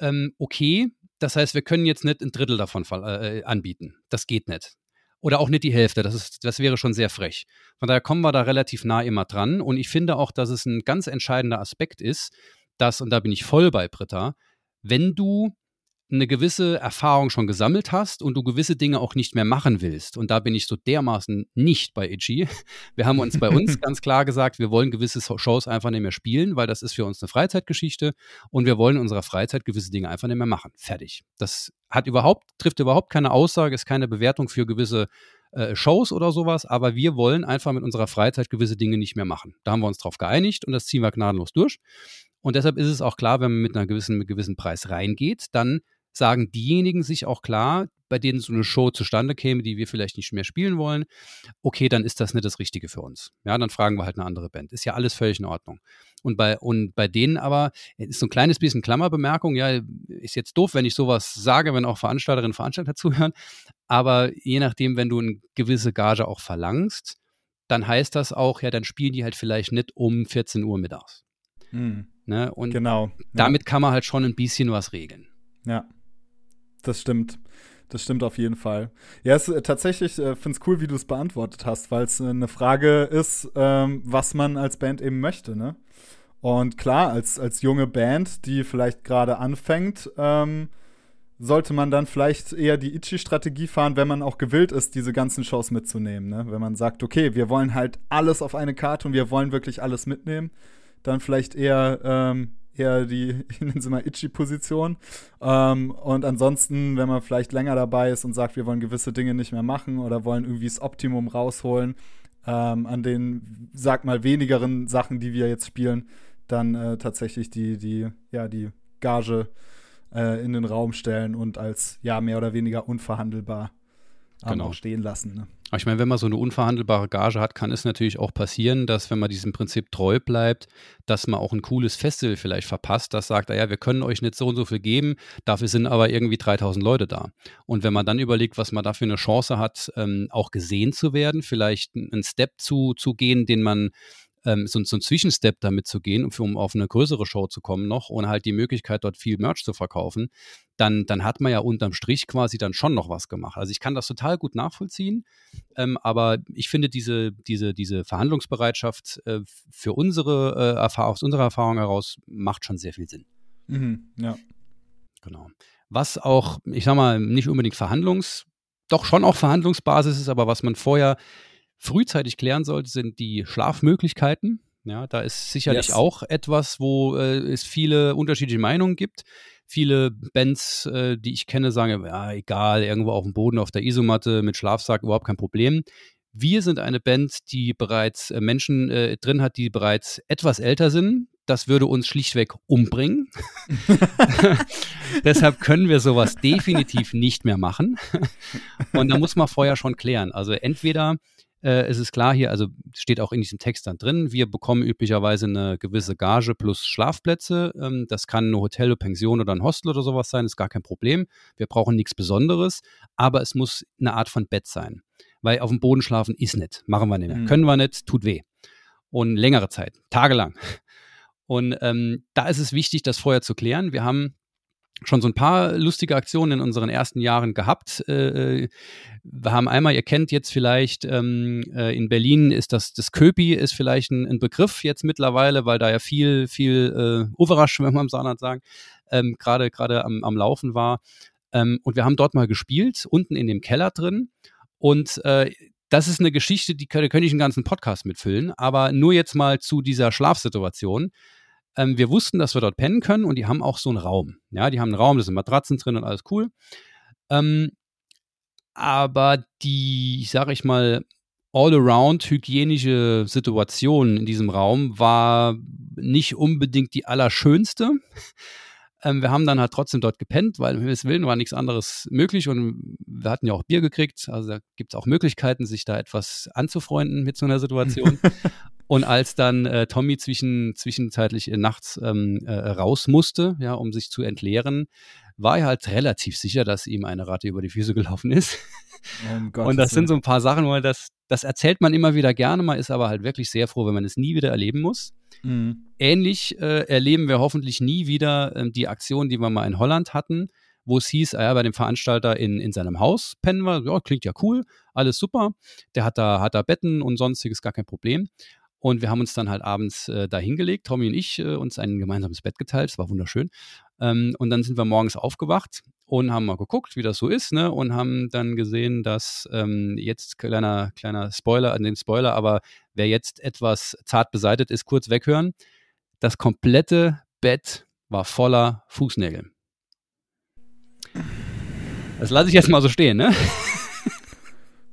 ähm, okay, das heißt, wir können jetzt nicht ein Drittel davon äh, anbieten. Das geht nicht. Oder auch nicht die Hälfte. Das, ist, das wäre schon sehr frech. Von daher kommen wir da relativ nah immer dran. Und ich finde auch, dass es ein ganz entscheidender Aspekt ist, dass, und da bin ich voll bei Britta, wenn du eine gewisse Erfahrung schon gesammelt hast und du gewisse Dinge auch nicht mehr machen willst. Und da bin ich so dermaßen nicht bei Itchy. Wir haben uns bei uns ganz klar gesagt, wir wollen gewisse Shows einfach nicht mehr spielen, weil das ist für uns eine Freizeitgeschichte und wir wollen in unserer Freizeit gewisse Dinge einfach nicht mehr machen. Fertig. Das hat überhaupt, trifft überhaupt keine Aussage, ist keine Bewertung für gewisse äh, Shows oder sowas, aber wir wollen einfach mit unserer Freizeit gewisse Dinge nicht mehr machen. Da haben wir uns drauf geeinigt und das ziehen wir gnadenlos durch. Und deshalb ist es auch klar, wenn man mit einer gewissen, mit gewissen Preis reingeht, dann sagen diejenigen sich auch klar, bei denen so eine Show zustande käme, die wir vielleicht nicht mehr spielen wollen, okay, dann ist das nicht das Richtige für uns. Ja, dann fragen wir halt eine andere Band. Ist ja alles völlig in Ordnung. Und bei, und bei denen aber ist so ein kleines bisschen Klammerbemerkung, ja, ist jetzt doof, wenn ich sowas sage, wenn auch Veranstalterinnen und Veranstalter zuhören. Aber je nachdem, wenn du eine gewisse Gage auch verlangst, dann heißt das auch, ja, dann spielen die halt vielleicht nicht um 14 Uhr mittags. Mhm. Ne? Und genau. damit kann man halt schon ein bisschen was regeln. Ja das stimmt. Das stimmt auf jeden Fall. Ja, es, äh, tatsächlich äh, finde es cool, wie du es beantwortet hast, weil es äh, eine Frage ist, ähm, was man als Band eben möchte, ne? Und klar, als, als junge Band, die vielleicht gerade anfängt, ähm, sollte man dann vielleicht eher die Ichi-Strategie fahren, wenn man auch gewillt ist, diese ganzen Shows mitzunehmen. Ne? Wenn man sagt, okay, wir wollen halt alles auf eine Karte und wir wollen wirklich alles mitnehmen, dann vielleicht eher ähm, eher die, ich nenne sie mal Itchy-Position. Ähm, und ansonsten, wenn man vielleicht länger dabei ist und sagt, wir wollen gewisse Dinge nicht mehr machen oder wollen irgendwie das Optimum rausholen, ähm, an den, sag mal, wenigeren Sachen, die wir jetzt spielen, dann äh, tatsächlich die, die, ja, die Gage äh, in den Raum stellen und als ja mehr oder weniger unverhandelbar genau. stehen lassen. Ne? Ich meine, wenn man so eine unverhandelbare Gage hat, kann es natürlich auch passieren, dass, wenn man diesem Prinzip treu bleibt, dass man auch ein cooles Festival vielleicht verpasst, das sagt, naja, wir können euch nicht so und so viel geben, dafür sind aber irgendwie 3000 Leute da. Und wenn man dann überlegt, was man dafür eine Chance hat, ähm, auch gesehen zu werden, vielleicht einen Step zu, zu gehen, den man ähm, so, so ein Zwischenstep damit zu gehen, um, um auf eine größere Show zu kommen noch und halt die Möglichkeit, dort viel Merch zu verkaufen, dann, dann hat man ja unterm Strich quasi dann schon noch was gemacht. Also ich kann das total gut nachvollziehen, ähm, aber ich finde diese, diese, diese Verhandlungsbereitschaft äh, für unsere äh, Erfahrung, aus unserer Erfahrung heraus macht schon sehr viel Sinn. Mhm, ja. Genau. Was auch, ich sag mal, nicht unbedingt Verhandlungs, doch schon auch Verhandlungsbasis ist, aber was man vorher frühzeitig klären sollte, sind die Schlafmöglichkeiten. Ja, da ist sicherlich yes. auch etwas, wo äh, es viele unterschiedliche Meinungen gibt. Viele Bands, äh, die ich kenne, sagen, ja, egal, irgendwo auf dem Boden, auf der Isomatte mit Schlafsack, überhaupt kein Problem. Wir sind eine Band, die bereits äh, Menschen äh, drin hat, die bereits etwas älter sind. Das würde uns schlichtweg umbringen. Deshalb können wir sowas definitiv nicht mehr machen. Und da muss man vorher schon klären. Also entweder äh, es ist klar hier, also steht auch in diesem Text dann drin, wir bekommen üblicherweise eine gewisse Gage plus Schlafplätze. Ähm, das kann eine Hotel, Pension oder ein Hostel oder sowas sein, ist gar kein Problem. Wir brauchen nichts Besonderes, aber es muss eine Art von Bett sein. Weil auf dem Boden schlafen ist nicht, machen wir nicht mehr, mhm. können wir nicht, tut weh. Und längere Zeit, tagelang. Und ähm, da ist es wichtig, das vorher zu klären. Wir haben schon so ein paar lustige Aktionen in unseren ersten Jahren gehabt. Äh, äh, wir haben einmal, ihr kennt jetzt vielleicht, ähm, äh, in Berlin ist das, das Köpi ist vielleicht ein, ein, Begriff jetzt mittlerweile, weil da ja viel, viel äh, Overrasch, wenn man im Saarland sagen, ähm, gerade gerade am, am Laufen war. Ähm, und wir haben dort mal gespielt, unten in dem Keller drin. Und äh, das ist eine Geschichte, die könnte, könnte ich einen ganzen Podcast mitfüllen, aber nur jetzt mal zu dieser Schlafsituation. Ähm, wir wussten, dass wir dort pennen können und die haben auch so einen Raum. Ja, die haben einen Raum, da sind Matratzen drin und alles cool. Ähm, aber die, sage ich mal, all-around hygienische Situation in diesem Raum war nicht unbedingt die allerschönste. Ähm, wir haben dann halt trotzdem dort gepennt, weil im Himmels Willen war nichts anderes möglich und wir hatten ja auch Bier gekriegt. Also da gibt es auch Möglichkeiten, sich da etwas anzufreunden mit so einer Situation. Und als dann äh, Tommy zwischen, zwischenzeitlich äh, nachts ähm, äh, raus musste, ja, um sich zu entleeren, war er halt relativ sicher, dass ihm eine Ratte über die Füße gelaufen ist. Oh, und das sind so ein paar Sachen, wo das, das erzählt man immer wieder gerne, man ist aber halt wirklich sehr froh, wenn man es nie wieder erleben muss. Mhm. Ähnlich äh, erleben wir hoffentlich nie wieder äh, die Aktion, die wir mal in Holland hatten, wo es hieß, ah ja, bei dem Veranstalter in, in seinem Haus pennen wir, ja, klingt ja cool, alles super. Der hat da, hat da Betten und sonstiges, gar kein Problem. Und wir haben uns dann halt abends äh, da hingelegt, Tommy und ich, äh, uns ein gemeinsames Bett geteilt, es war wunderschön. Ähm, und dann sind wir morgens aufgewacht und haben mal geguckt, wie das so ist, ne? Und haben dann gesehen, dass ähm, jetzt kleiner, kleiner Spoiler an den Spoiler, aber wer jetzt etwas zart beseitet ist, kurz weghören. Das komplette Bett war voller Fußnägel. Das lasse ich jetzt mal so stehen, ne?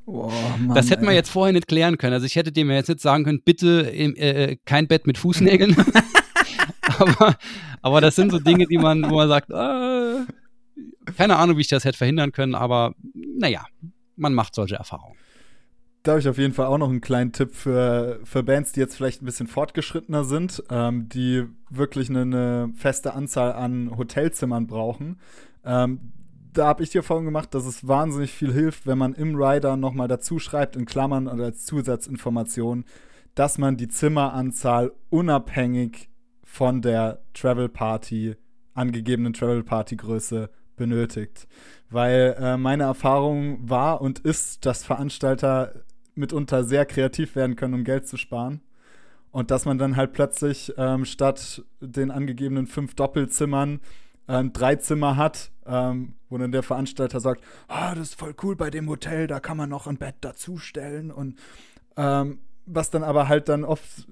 Oh, Mann, das hätten wir jetzt vorher nicht klären können. Also ich hätte dem jetzt nicht sagen können, bitte äh, äh kein Bett mit Fußnägeln. aber, aber das sind so Dinge, die man, wo man sagt, äh, keine Ahnung, wie ich das hätte verhindern können, aber naja, man macht solche Erfahrungen. Da habe ich auf jeden Fall auch noch einen kleinen Tipp für, für Bands, die jetzt vielleicht ein bisschen fortgeschrittener sind, ähm, die wirklich eine, eine, feste Anzahl an Hotelzimmern brauchen. Ähm, da habe ich die Erfahrung gemacht, dass es wahnsinnig viel hilft, wenn man im Rider nochmal dazu schreibt, in Klammern oder als Zusatzinformation, dass man die Zimmeranzahl unabhängig von der Travel Party, angegebenen Travel Party Größe benötigt. Weil äh, meine Erfahrung war und ist, dass Veranstalter mitunter sehr kreativ werden können, um Geld zu sparen. Und dass man dann halt plötzlich ähm, statt den angegebenen fünf Doppelzimmern ähm, drei Zimmer hat, ähm, wo dann der Veranstalter sagt, ah, das ist voll cool bei dem Hotel, da kann man noch ein Bett dazustellen. Und ähm, was dann aber halt dann oft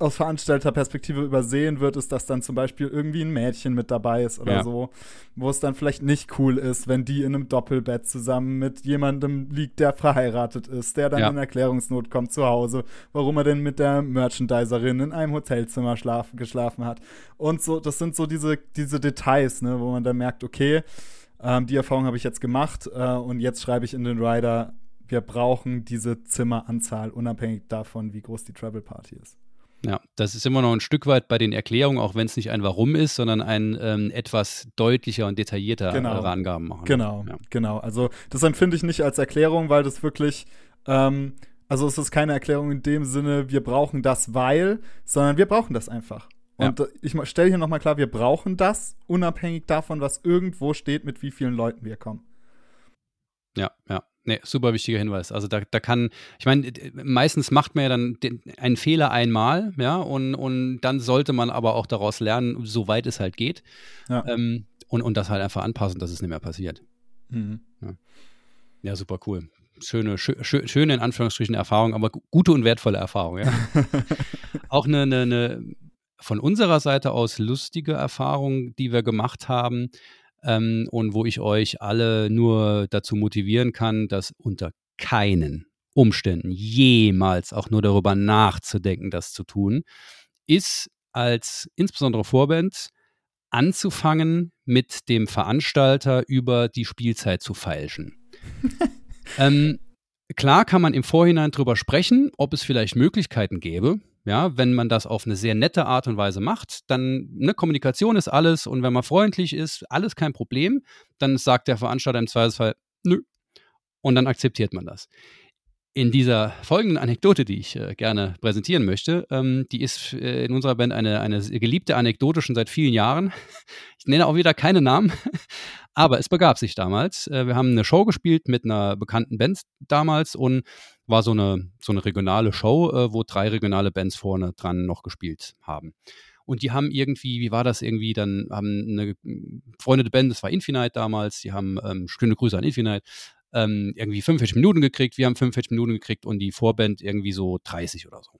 aus Veranstalterperspektive übersehen wird, ist, dass dann zum Beispiel irgendwie ein Mädchen mit dabei ist oder ja. so, wo es dann vielleicht nicht cool ist, wenn die in einem Doppelbett zusammen mit jemandem liegt, der verheiratet ist, der dann ja. in Erklärungsnot kommt zu Hause, warum er denn mit der Merchandiserin in einem Hotelzimmer schlaf, geschlafen hat. Und so, das sind so diese, diese Details, ne, wo man dann merkt, okay, ähm, die Erfahrung habe ich jetzt gemacht äh, und jetzt schreibe ich in den Rider, wir brauchen diese Zimmeranzahl, unabhängig davon, wie groß die Travel Party ist. Ja, das ist immer noch ein Stück weit bei den Erklärungen, auch wenn es nicht ein Warum ist, sondern ein ähm, etwas deutlicher und detaillierter genau. äh, Angaben machen. Genau, ja. genau. Also das empfinde ich nicht als Erklärung, weil das wirklich ähm, Also es ist keine Erklärung in dem Sinne, wir brauchen das, weil, sondern wir brauchen das einfach. Und ja. ich stelle hier nochmal klar, wir brauchen das, unabhängig davon, was irgendwo steht, mit wie vielen Leuten wir kommen. Ja, ja. Nee, super wichtiger Hinweis. Also da, da kann, ich meine, meistens macht man ja dann den, einen Fehler einmal, ja, und, und dann sollte man aber auch daraus lernen, soweit es halt geht. Ja. Ähm, und, und das halt einfach anpassen, dass es nicht mehr passiert. Mhm. Ja. ja. super cool. Schöne, schö schöne in Anführungsstrichen Erfahrung, aber gute und wertvolle Erfahrung, ja. auch eine, eine, eine von unserer Seite aus lustige Erfahrung, die wir gemacht haben ähm, und wo ich euch alle nur dazu motivieren kann, dass unter keinen Umständen jemals auch nur darüber nachzudenken, das zu tun, ist als insbesondere Vorband anzufangen, mit dem Veranstalter über die Spielzeit zu feilschen. ähm, klar kann man im Vorhinein darüber sprechen, ob es vielleicht Möglichkeiten gäbe, ja, wenn man das auf eine sehr nette Art und Weise macht, dann, ne, Kommunikation ist alles und wenn man freundlich ist, alles kein Problem, dann sagt der Veranstalter im Zweifelsfall, nö. Und dann akzeptiert man das. In dieser folgenden Anekdote, die ich äh, gerne präsentieren möchte, ähm, die ist äh, in unserer Band eine, eine geliebte Anekdote schon seit vielen Jahren. Ich nenne auch wieder keine Namen, aber es begab sich damals. Äh, wir haben eine Show gespielt mit einer bekannten Band damals und war so eine, so eine regionale Show, äh, wo drei regionale Bands vorne dran noch gespielt haben. Und die haben irgendwie, wie war das irgendwie, dann haben eine Freunde der Band, das war Infinite damals, die haben, ähm, schöne Grüße an Infinite, ähm, irgendwie 45 Minuten gekriegt, wir haben 45 Minuten gekriegt und die Vorband irgendwie so 30 oder so.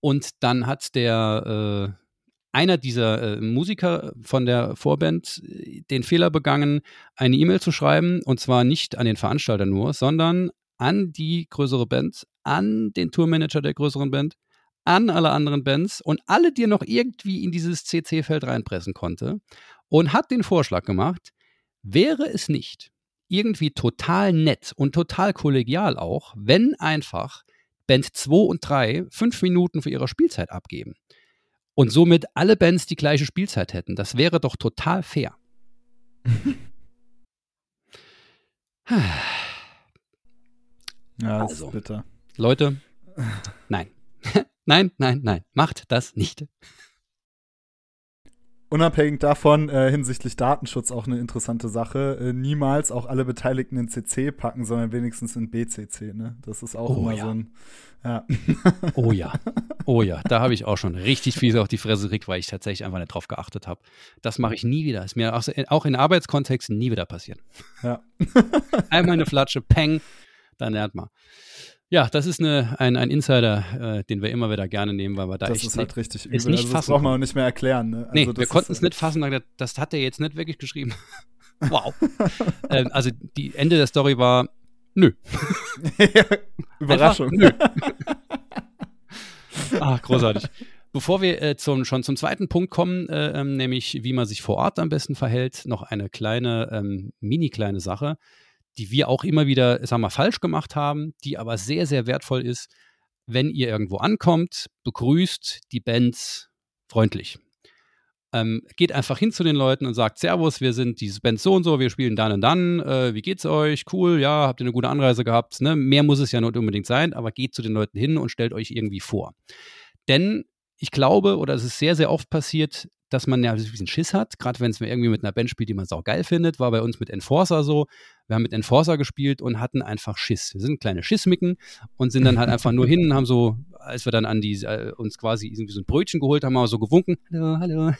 Und dann hat der, äh, einer dieser äh, Musiker von der Vorband äh, den Fehler begangen, eine E-Mail zu schreiben, und zwar nicht an den Veranstalter nur, sondern an die größere Band, an den Tourmanager der größeren Band, an alle anderen Bands und alle, die er noch irgendwie in dieses CC-Feld reinpressen konnte und hat den Vorschlag gemacht, wäre es nicht irgendwie total nett und total kollegial auch, wenn einfach Band 2 und 3 fünf Minuten für ihre Spielzeit abgeben und somit alle Bands die gleiche Spielzeit hätten. Das wäre doch total fair. Ja, das also, ist bitter. Leute, nein. nein, nein, nein. Macht das nicht. Unabhängig davon, äh, hinsichtlich Datenschutz auch eine interessante Sache, äh, niemals auch alle Beteiligten in CC packen, sondern wenigstens in BCC. Ne? Das ist auch oh, immer ja. so ein. Ja. Oh ja. Oh ja. Da habe ich auch schon richtig fies auf die Fresse gekriegt, weil ich tatsächlich einfach nicht drauf geachtet habe. Das mache ich nie wieder. Ist mir auch in Arbeitskontexten nie wieder passieren. Ja. Einmal eine Flatsche, Peng, dann lernt man. Ja, das ist eine, ein, ein Insider, äh, den wir immer wieder gerne nehmen, weil wir da das echt ist halt richtig übel. Nicht also das braucht man auch nicht mehr erklären. Ne? Also nee, wir konnten es nicht fassen. Das hat er jetzt nicht wirklich geschrieben. wow. ähm, also die Ende der Story war nö. Überraschung. Nö. ah, großartig. Bevor wir äh, zum, schon zum zweiten Punkt kommen, äh, ähm, nämlich wie man sich vor Ort am besten verhält, noch eine kleine, ähm, mini kleine Sache die wir auch immer wieder, sagen wir falsch gemacht haben, die aber sehr, sehr wertvoll ist, wenn ihr irgendwo ankommt, begrüßt die Bands freundlich. Ähm, geht einfach hin zu den Leuten und sagt, Servus, wir sind diese Band so und so, wir spielen dann und dann, äh, wie geht's euch? Cool, ja, habt ihr eine gute Anreise gehabt? Ne? Mehr muss es ja nicht unbedingt sein, aber geht zu den Leuten hin und stellt euch irgendwie vor. Denn ich glaube, oder es ist sehr, sehr oft passiert, dass man ja ein bisschen Schiss hat, gerade wenn es irgendwie mit einer Band spielt, die man auch geil findet, war bei uns mit Enforcer so. Wir haben mit Enforcer gespielt und hatten einfach Schiss. Wir sind kleine Schissmicken und sind dann halt einfach nur hin und haben so, als wir dann an die, äh, uns quasi irgendwie so ein Brötchen geholt haben, haben so gewunken, hallo, hallo.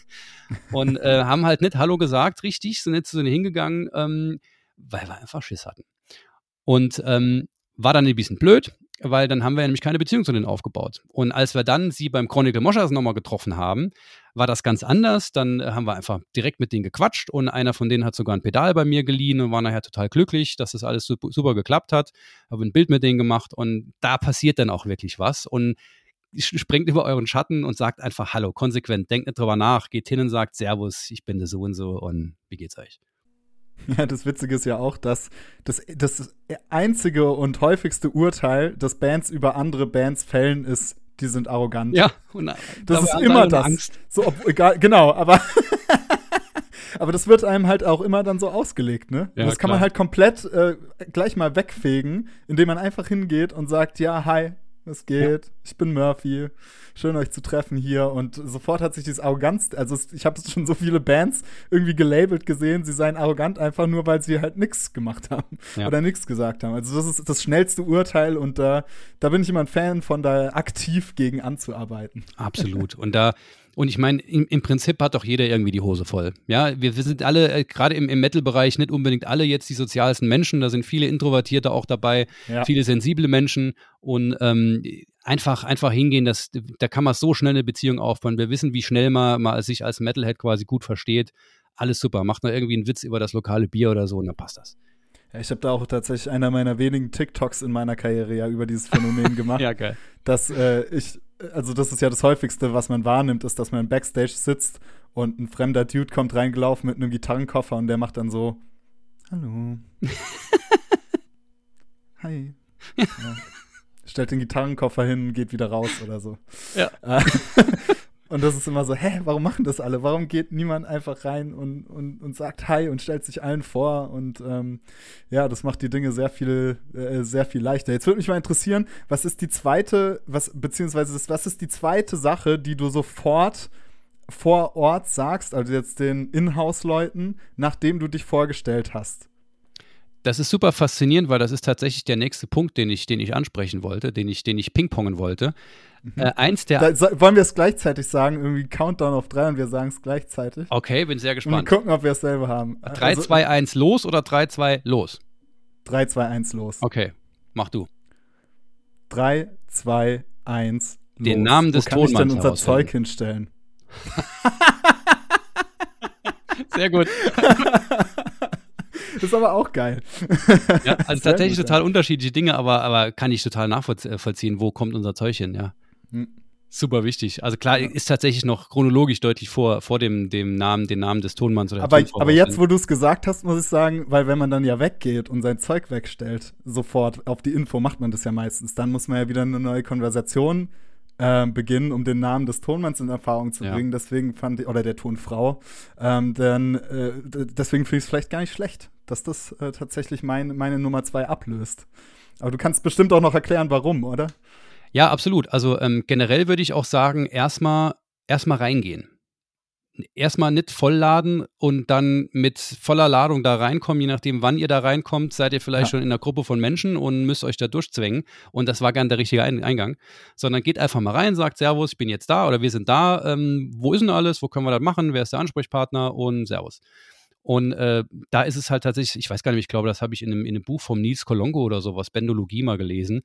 Und äh, haben halt nicht Hallo gesagt, richtig, sind nicht zu denen hingegangen, ähm, weil wir einfach Schiss hatten. Und ähm, war dann ein bisschen blöd, weil dann haben wir nämlich keine Beziehung zu denen aufgebaut. Und als wir dann sie beim Chronicle Moschas nochmal getroffen haben, war das ganz anders. Dann äh, haben wir einfach direkt mit denen gequatscht und einer von denen hat sogar ein Pedal bei mir geliehen und war nachher total glücklich, dass das alles super, super geklappt hat. Habe ein Bild mit denen gemacht und da passiert dann auch wirklich was. Und springt über euren Schatten und sagt einfach Hallo, konsequent, denkt nicht drüber nach, geht hin und sagt Servus, ich bin der so und so und wie geht's euch? Ja, das Witzige ist ja auch, dass das, das einzige und häufigste Urteil, das Bands über andere Bands fällen, ist, die sind arrogant. Ja, und, das ist immer das. Angst. So, ob, egal, genau, aber Aber das wird einem halt auch immer dann so ausgelegt, ne? Ja, das kann klar. man halt komplett äh, gleich mal wegfegen, indem man einfach hingeht und sagt, ja, hi, es geht, ich bin Murphy, schön euch zu treffen hier. Und sofort hat sich dieses Arroganz, also ich habe schon so viele Bands irgendwie gelabelt gesehen, sie seien arrogant einfach nur, weil sie halt nichts gemacht haben Ja. oder nichts gesagt haben. Also das ist das schnellste Urteil und da, da bin ich immer ein Fan von, da aktiv gegen anzuarbeiten. Absolut. Und da, und ich meine, im, im Prinzip hat doch jeder irgendwie die Hose voll. Ja, wir, wir sind alle, äh, gerade im, im Metal-Bereich, nicht unbedingt alle jetzt die sozialsten Menschen. Da sind viele Introvertierte auch dabei, Ja. viele sensible Menschen und ähm, einfach, einfach hingehen, das, da kann man so schnell eine Beziehung aufbauen. Wir wissen, wie schnell man, man sich als Metalhead quasi gut versteht. Alles super. Macht noch irgendwie einen Witz über das lokale Bier oder so und dann passt das. Ja, ich habe da auch tatsächlich einer meiner wenigen TikToks in meiner Karriere ja über dieses Phänomen gemacht. geil. dass äh, ich, also das ist ja das häufigste, was man wahrnimmt, ist, dass man Backstage sitzt und ein fremder Dude kommt reingelaufen mit einem Gitarrenkoffer und der macht dann so, hallo. Hi. Ja. Stellt den Gitarrenkoffer hin, geht wieder raus oder so. Ja. Und das ist immer so, hä, warum machen das alle? Warum geht niemand einfach rein und, und, und sagt Hi und stellt sich allen vor? Und ähm, ja, das macht die Dinge sehr viel, äh, sehr viel leichter. Jetzt würde mich mal interessieren, was ist die zweite, was, beziehungsweise was ist die zweite Sache, die du sofort vor Ort sagst, also jetzt den Inhouse-Leuten, nachdem du dich vorgestellt hast? Das ist super faszinierend, weil das ist tatsächlich der nächste Punkt, den ich, den ich ansprechen wollte, den ich, den ich pingpongen wollte. Äh, eins der. Da, wollen wir es gleichzeitig sagen? Irgendwie Countdown auf drei und wir sagen es gleichzeitig. okay, bin sehr Und wir gespannt. gucken, ob wir dasselbe haben. 3, 2, 1 los oder 3, 2 los? 3, 2, 1 los. Okay, mach du. 3, 2, 1 los. Den Namen des Wo kann ich denn Tonmanns unser. Zeug hinstellen? Sehr gut. Das ist aber auch geil. Ja, also tatsächlich total unterschiedliche Dinge, aber, aber kann ich total nachvollziehen, wo kommt unser Zeug hin, ja. Hm. Super wichtig. Also klar, ist tatsächlich noch chronologisch deutlich vor, vor dem, dem Namen, den Namen des Tonmanns oder der Aber, Tonfrau aber jetzt, wo du es gesagt hast, muss ich sagen, weil wenn man dann ja weggeht und sein Zeug wegstellt, sofort auf die Info macht man das ja meistens. Dann muss man ja wieder eine neue Konversation äh, beginnen, um den Namen des Tonmanns in Erfahrung zu Ja. bringen. Deswegen fand ich, oder der Tonfrau, ähm, dann, äh, deswegen finde ich es vielleicht gar nicht schlecht, dass das äh, tatsächlich mein, meine Nummer zwei ablöst. Aber du kannst bestimmt auch noch erklären, warum, oder? Ja, absolut. Also ähm, generell würde ich auch sagen, erstmal erstmal reingehen. Erstmal nicht vollladen und dann mit voller Ladung da reinkommen, je nachdem, wann ihr da reinkommt, seid ihr vielleicht Ja. schon in einer Gruppe von Menschen und müsst euch da durchzwängen. Und das war gern der richtige Ein Eingang. Sondern geht einfach mal rein, sagt Servus, ich bin jetzt da oder wir sind da. Ähm, wo ist denn alles? Wo können wir das machen? Wer ist der Ansprechpartner? Und Servus. Und äh, da ist es halt tatsächlich, ich weiß gar nicht, ich glaube, das habe ich in einem, in einem Buch vom Nils Kolongo oder sowas, Bendologie mal gelesen.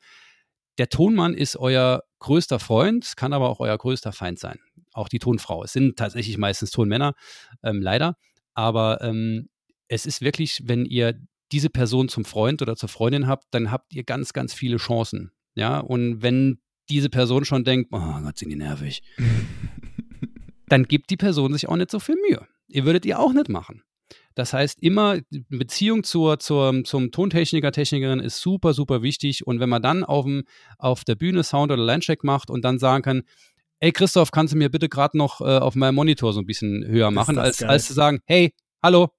Der Tonmann ist euer größter Freund, kann aber auch euer größter Feind sein. Auch die Tonfrau. Es sind tatsächlich meistens Tonmänner, ähm, leider. Aber ähm, es ist wirklich, wenn ihr diese Person zum Freund oder zur Freundin habt, dann habt ihr ganz, ganz viele Chancen. Ja, und wenn diese Person schon denkt, oh Gott, sind die nervig, dann gibt die Person sich auch nicht so viel Mühe. Ihr würdet ihr auch nicht machen. Das heißt, immer Beziehung zur, zur, zum Tontechniker, Technikerin ist super, super wichtig. Und wenn man dann auf, dem, auf der Bühne Sound oder Linecheck macht und dann sagen kann, ey Christoph, kannst du mir bitte gerade noch äh, auf meinem Monitor so ein bisschen höher machen, als, geil. als zu sagen, hey, hallo,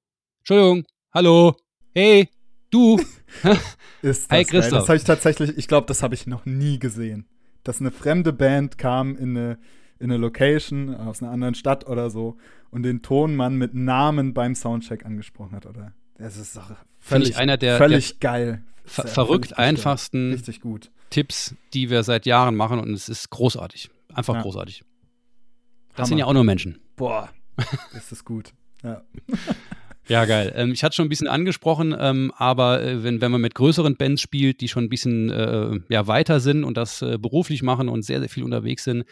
Entschuldigung, hallo, hey, du. Ist das geil. Christoph. Das habe ich tatsächlich, ich glaube, das habe ich noch nie gesehen. Dass eine fremde Band kam in eine, in eine Location aus einer anderen Stadt oder so und den Tonmann mit Namen beim Soundcheck angesprochen hat, oder? Das ist doch Finde völlig, ich einer der, der völlig geil. ver verrückt gestört. einfachsten Richtig gut. Tipps, die wir seit Jahren machen und es ist großartig. Einfach Ja. großartig. Das Hammer. sind ja auch nur Menschen. Boah, ist das gut. Ja. Ja, geil. Ähm, ich hatte schon ein bisschen angesprochen, ähm, aber äh, wenn, wenn man mit größeren Bands spielt, die schon ein bisschen äh, ja, weiter sind und das äh, beruflich machen und sehr, sehr viel unterwegs sind,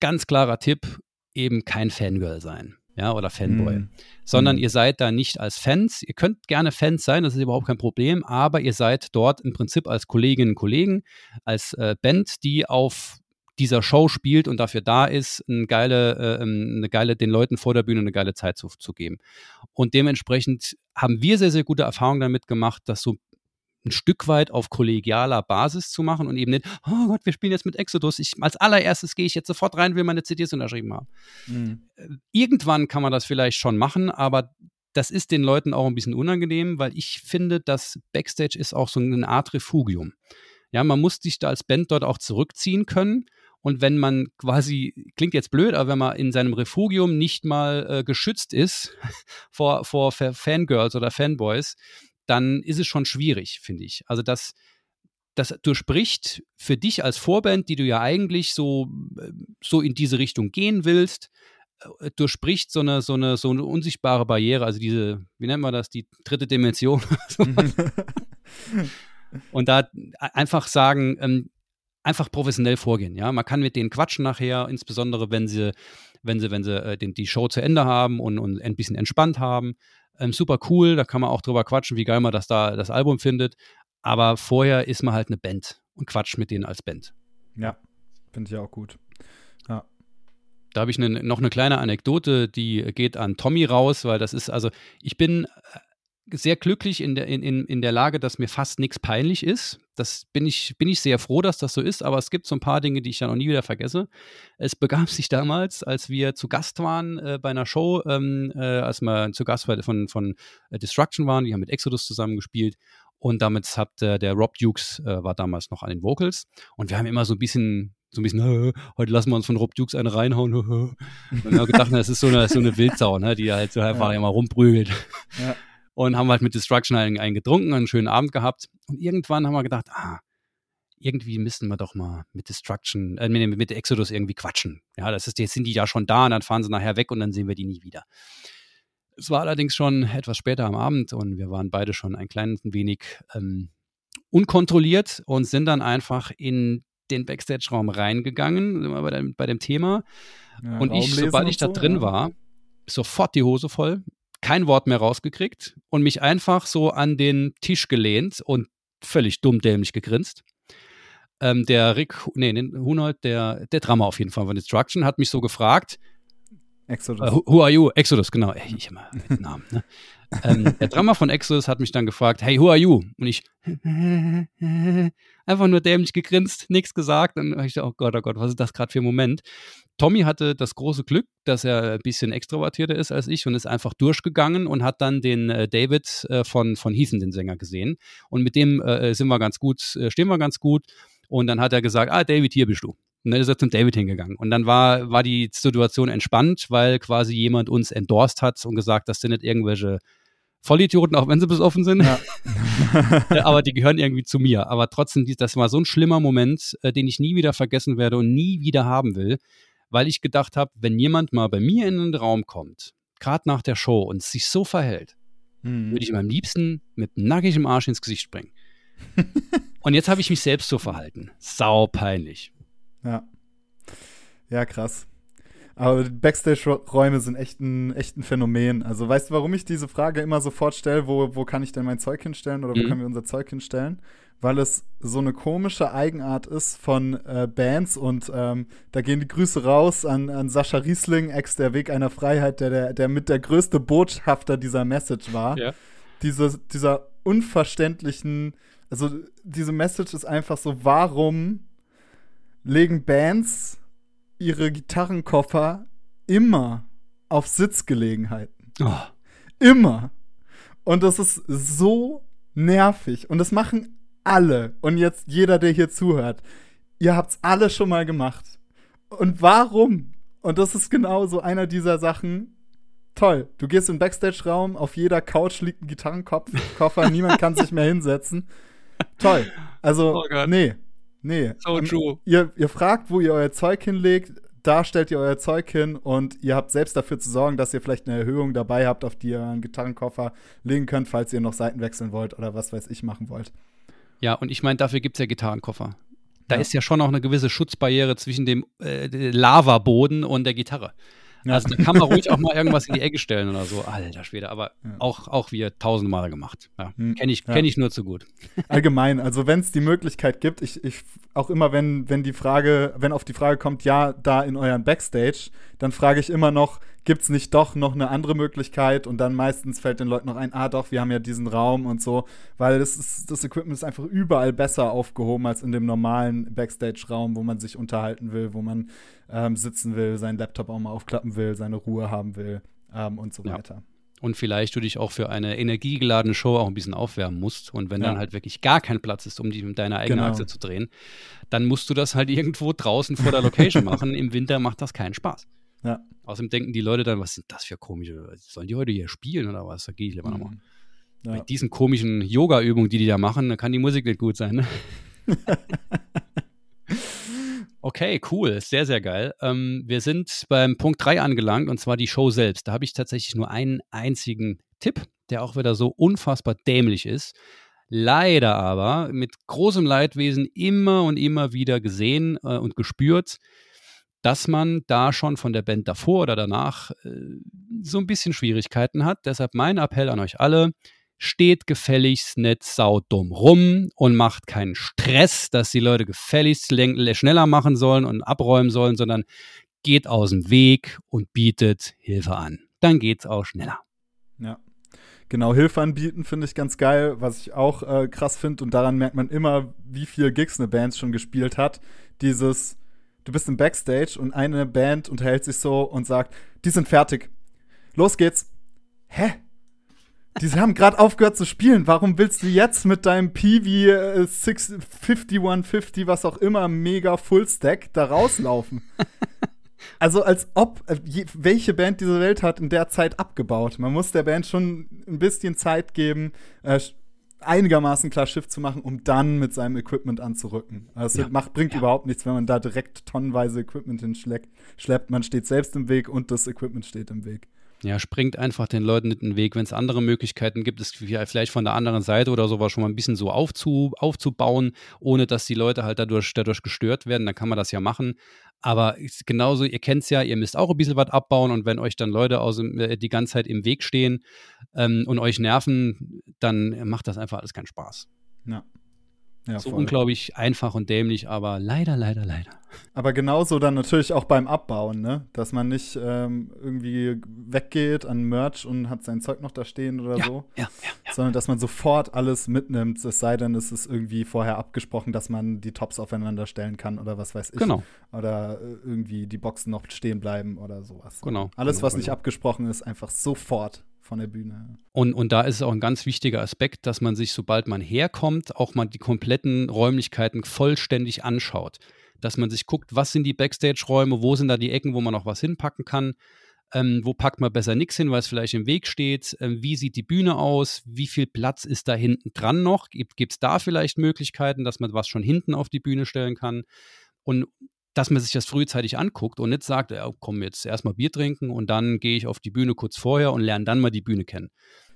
ganz klarer Tipp, eben kein Fangirl sein. Ja, oder Fanboy. Mm. Sondern Mhm. ihr seid da nicht als Fans. Ihr könnt gerne Fans sein, das ist überhaupt kein Problem, aber ihr seid dort im Prinzip als Kolleginnen und Kollegen, als äh, Band, die auf dieser Show spielt und dafür da ist, eine geile, äh, ähm, eine geile, den Leuten vor der Bühne eine geile Zeit zu, zu geben. Und dementsprechend haben wir sehr, sehr gute Erfahrungen damit gemacht, dass so ein Stück weit auf kollegialer Basis zu machen und eben nicht, oh Gott, wir spielen jetzt mit Exodus. Ich, als allererstes gehe ich jetzt sofort rein, will meine CDs unterschrieben haben. Mhm. Äh, irgendwann kann man das vielleicht schon machen, aber das ist den Leuten auch ein bisschen unangenehm, weil ich finde, dass Backstage ist auch so eine Art Refugium. Ja, man muss sich da als Band dort auch zurückziehen können. Und wenn man quasi, klingt jetzt blöd, aber wenn man in seinem Refugium nicht mal äh, geschützt ist vor, vor Fangirls oder Fanboys, dann ist es schon schwierig, finde ich. Also das, das durchbricht für dich als Vorband, die du ja eigentlich so, äh, so in diese Richtung gehen willst, äh, durchbricht so eine, so, eine, so eine unsichtbare Barriere, also diese, wie nennt man das, die dritte Dimension. Und da einfach sagen, ähm, einfach professionell vorgehen. Ja, man kann mit denen quatschen nachher, insbesondere wenn sie, wenn sie, wenn sie äh, den, die Show zu Ende haben und, und ein bisschen entspannt haben. Ähm, super cool, da kann man auch drüber quatschen, wie geil man das da das Album findet. Aber vorher ist man halt eine Band und quatscht mit denen als Band. Ja, finde ich auch gut. Ja. Da habe ich ne, noch eine kleine Anekdote, die geht an Tommy raus, weil das ist, also ich bin sehr glücklich in der, in, in der Lage, dass mir fast nichts peinlich ist. Das bin ich, bin ich sehr froh, dass das so ist, aber es gibt so ein paar Dinge, die ich dann auch nie wieder vergesse. Es begab sich damals, als wir zu Gast waren äh, bei einer Show, ähm, äh, als wir zu Gast von, von äh, Destruction waren, die haben mit Exodus zusammen gespielt und damit hat äh, der Rob Dukes äh, war damals noch an den Vocals und wir haben immer so ein bisschen so ein bisschen, heute lassen wir uns von Rob Dukes eine reinhauen. und wir haben gedacht, das ist so eine, so eine Wildsau, ne, die halt so einfach ja. immer rumprügelt. Ja und haben halt mit Destruction einen, einen getrunken, einen schönen Abend gehabt. Und irgendwann haben wir gedacht, ah, irgendwie müssten wir doch mal mit Destruction, äh, mit, mit Exodus irgendwie quatschen. Ja, das ist, jetzt sind die ja schon da und dann fahren sie nachher weg und dann sehen wir die nie wieder. Es war allerdings schon etwas später am Abend und wir waren beide schon ein klein wenig ähm, unkontrolliert und sind dann einfach in den Backstage-Raum reingegangen, bei dem, bei dem Thema. Ja, und ich, sobald ich da so, drin ja. war, sofort die Hose voll kein Wort mehr rausgekriegt und mich einfach so an den Tisch gelehnt und völlig dumm dämlich gegrinst. Ähm, der Rick, nee, Hunold, der, der Drama auf jeden Fall von Destruction, hat mich so gefragt. Exodus. Uh, who are you? Exodus, genau. Ey, ich immer mit Namen. Ne? Ähm, der Drama von Exodus hat mich dann gefragt, hey, who are you? Und ich einfach nur dämlich gegrinst, nichts gesagt. Und ich dachte, oh Gott, oh Gott, was ist das gerade für ein Moment? Tommy hatte das große Glück, dass er ein bisschen extrovertierter ist als ich und ist einfach durchgegangen und hat dann den äh, David äh, von, von Heathen, den Sänger, gesehen. Und mit dem äh, sind wir ganz gut, äh, stehen wir ganz gut. Und dann hat er gesagt, ah, David, hier bist du. Und dann ist er zum David hingegangen. Und dann war, war die Situation entspannt, weil quasi jemand uns endorsed hat und gesagt, das sind nicht irgendwelche Vollidioten, auch wenn sie besoffen sind. Ja. aber die gehören irgendwie zu mir. Aber trotzdem, das war so ein schlimmer Moment, äh, den ich nie wieder vergessen werde und nie wieder haben will weil ich gedacht habe, wenn jemand mal bei mir in den Raum kommt, gerade nach der Show und sich so verhält, mhm. würde ich ihm am liebsten mit nackigem Arsch ins Gesicht springen. und jetzt habe ich mich selbst so verhalten. Sau peinlich. Ja. Ja, krass. Aber Backstage-Räume sind echt ein, echt ein Phänomen. Also weißt du, warum ich diese Frage immer sofort stelle, wo, wo kann ich denn mein Zeug hinstellen oder wo mhm. können wir unser Zeug hinstellen? weil es so eine komische Eigenart ist von äh, Bands und ähm, da gehen die Grüße raus an, an Sascha Riesling, Ex der Weg einer Freiheit, der, der, der mit der größte Botschafter dieser Message war. Ja. Diese, dieser unverständlichen, also diese Message ist einfach so, warum legen Bands ihre Gitarrenkoffer immer auf Sitzgelegenheiten? Oh. Immer. Und das ist so nervig. Und das machen alle, und jetzt jeder, der hier zuhört, ihr habt's alle schon mal gemacht. Und warum? Und das ist genau so einer dieser Sachen. Toll. Du gehst in den Backstage-Raum, auf jeder Couch liegt ein Gitarrenkoffer, niemand kann sich mehr hinsetzen. Toll. Also, oh nee. Nee. So um, true. Ihr, ihr fragt, wo ihr euer Zeug hinlegt, da stellt ihr euer Zeug hin und ihr habt selbst dafür zu sorgen, dass ihr vielleicht eine Erhöhung dabei habt, auf die ihr einen Gitarrenkoffer legen könnt, falls ihr noch Seiten wechseln wollt oder was weiß ich machen wollt. Ja, und ich meine, dafür gibt es ja Gitarrenkoffer. Da ja. ist ja schon auch eine gewisse Schutzbarriere zwischen dem äh, Lavaboden und der Gitarre. Ja. Also da kann man ruhig auch mal irgendwas in die Ecke stellen oder so. Alter Schwede, aber ja. auch, auch wir tausendmal gemacht. Ja. Hm. Kenne ich, kenn ich nur zu gut. Allgemein, also wenn es die Möglichkeit gibt, ich, ich auch immer, wenn, wenn die Frage, wenn auf die Frage kommt, ja, da in euren Backstage, dann frage ich immer noch, gibt es nicht doch noch eine andere Möglichkeit und dann meistens fällt den Leuten noch ein, ah doch, wir haben ja diesen Raum und so, weil das, ist, das Equipment ist einfach überall besser aufgehoben als in dem normalen Backstage-Raum, wo man sich unterhalten will, wo man ähm, sitzen will, seinen Laptop auch mal aufklappen will, seine Ruhe haben will ähm, und so Ja. weiter. Und vielleicht du dich auch für eine energiegeladene Show auch ein bisschen aufwärmen musst. Und wenn Ja. dann halt wirklich gar kein Platz ist, um die mit deiner eigenen Genau. Achse zu drehen, dann musst du das halt irgendwo draußen vor der Location machen. Im Winter macht das keinen Spaß. Ja. Außerdem denken die Leute dann, was sind das für komische, sollen die heute hier spielen oder was? Da gehe ich lieber nochmal. Mhm. Ja. Bei diesen komischen Yoga-Übungen, die die da machen, da kann die Musik nicht gut sein. Ne? okay, cool, sehr, sehr geil. Ähm, wir sind beim Punkt 3 angelangt und zwar die Show selbst. Da habe ich tatsächlich nur einen einzigen Tipp, der auch wieder so unfassbar dämlich ist. Leider aber mit großem Leidwesen immer und immer wieder gesehen äh, und gespürt, dass man da schon von der Band davor oder danach äh, so ein bisschen Schwierigkeiten hat. Deshalb mein Appell an euch alle, steht gefälligst nicht saudumm rum und macht keinen Stress, dass die Leute gefälligst schneller machen sollen und abräumen sollen, sondern geht aus dem Weg und bietet Hilfe an. Dann geht's auch schneller. Ja. Genau, Hilfe anbieten finde ich ganz geil, was ich auch äh, krass finde. Und daran merkt man immer, wie viel Gigs eine Band schon gespielt hat. Dieses, du bist im Backstage und eine Band unterhält sich so und sagt, die sind fertig. Los geht's. Hä? Die haben gerade aufgehört zu spielen. Warum willst du jetzt mit deinem äh, 6 5150, was auch immer, mega Fullstack da rauslaufen? Also als ob, äh, welche Band diese Welt hat in der Zeit abgebaut. Man muss der Band schon ein bisschen Zeit geben, äh, einigermaßen klar Schiff zu machen, um dann mit seinem Equipment anzurücken. Also Ja. macht, bringt Ja. überhaupt nichts, wenn man da direkt tonnenweise Equipment hinschleppt. Schleppt. Man steht selbst im Weg und das Equipment steht im Weg. Ja, springt einfach den Leuten in den Weg. Wenn es andere Möglichkeiten gibt, es vielleicht von der anderen Seite oder sowas schon mal ein bisschen so aufzu, aufzubauen, ohne dass die Leute halt dadurch, dadurch gestört werden, dann kann man das ja machen. Aber genauso, ihr kennt es ja, ihr müsst auch ein bisschen was abbauen und wenn euch dann Leute aus äh, die ganze Zeit im Weg stehen ähm, und euch nerven, dann macht das einfach alles keinen Spaß. Ja. Ja, so voll. unglaublich einfach und dämlich, aber leider, leider, leider. Aber genauso dann natürlich auch beim Abbauen, ne? Dass man nicht ähm, irgendwie weggeht an Merch und hat sein Zeug noch da stehen oder Ja, so. ja, ja, sondern dass man sofort alles mitnimmt, es sei denn, es ist irgendwie vorher abgesprochen, dass man die Tops aufeinander stellen kann oder was weiß ich. Genau, Oder äh, irgendwie die Boxen noch stehen bleiben oder sowas. genau. Alles, genau, was nicht genau. abgesprochen ist, einfach sofort von der Bühne. Und, und da ist es auch ein ganz wichtiger Aspekt, dass man sich, sobald man herkommt, auch mal die kompletten Räumlichkeiten vollständig anschaut. Dass man sich guckt, was sind die Backstage-Räume, wo sind da die Ecken, wo man noch was hinpacken kann. Ähm, wo packt man besser nichts hin, weil es vielleicht im Weg steht? Ähm, wie sieht die Bühne aus? Wie viel Platz ist da hinten dran noch? Gibt es da vielleicht Möglichkeiten, dass man was schon hinten auf die Bühne stellen kann? Und dass man sich das frühzeitig anguckt und nicht sagt, ja, komm, jetzt erstmal Bier trinken und dann gehe ich auf die Bühne kurz vorher und lerne dann mal die Bühne kennen.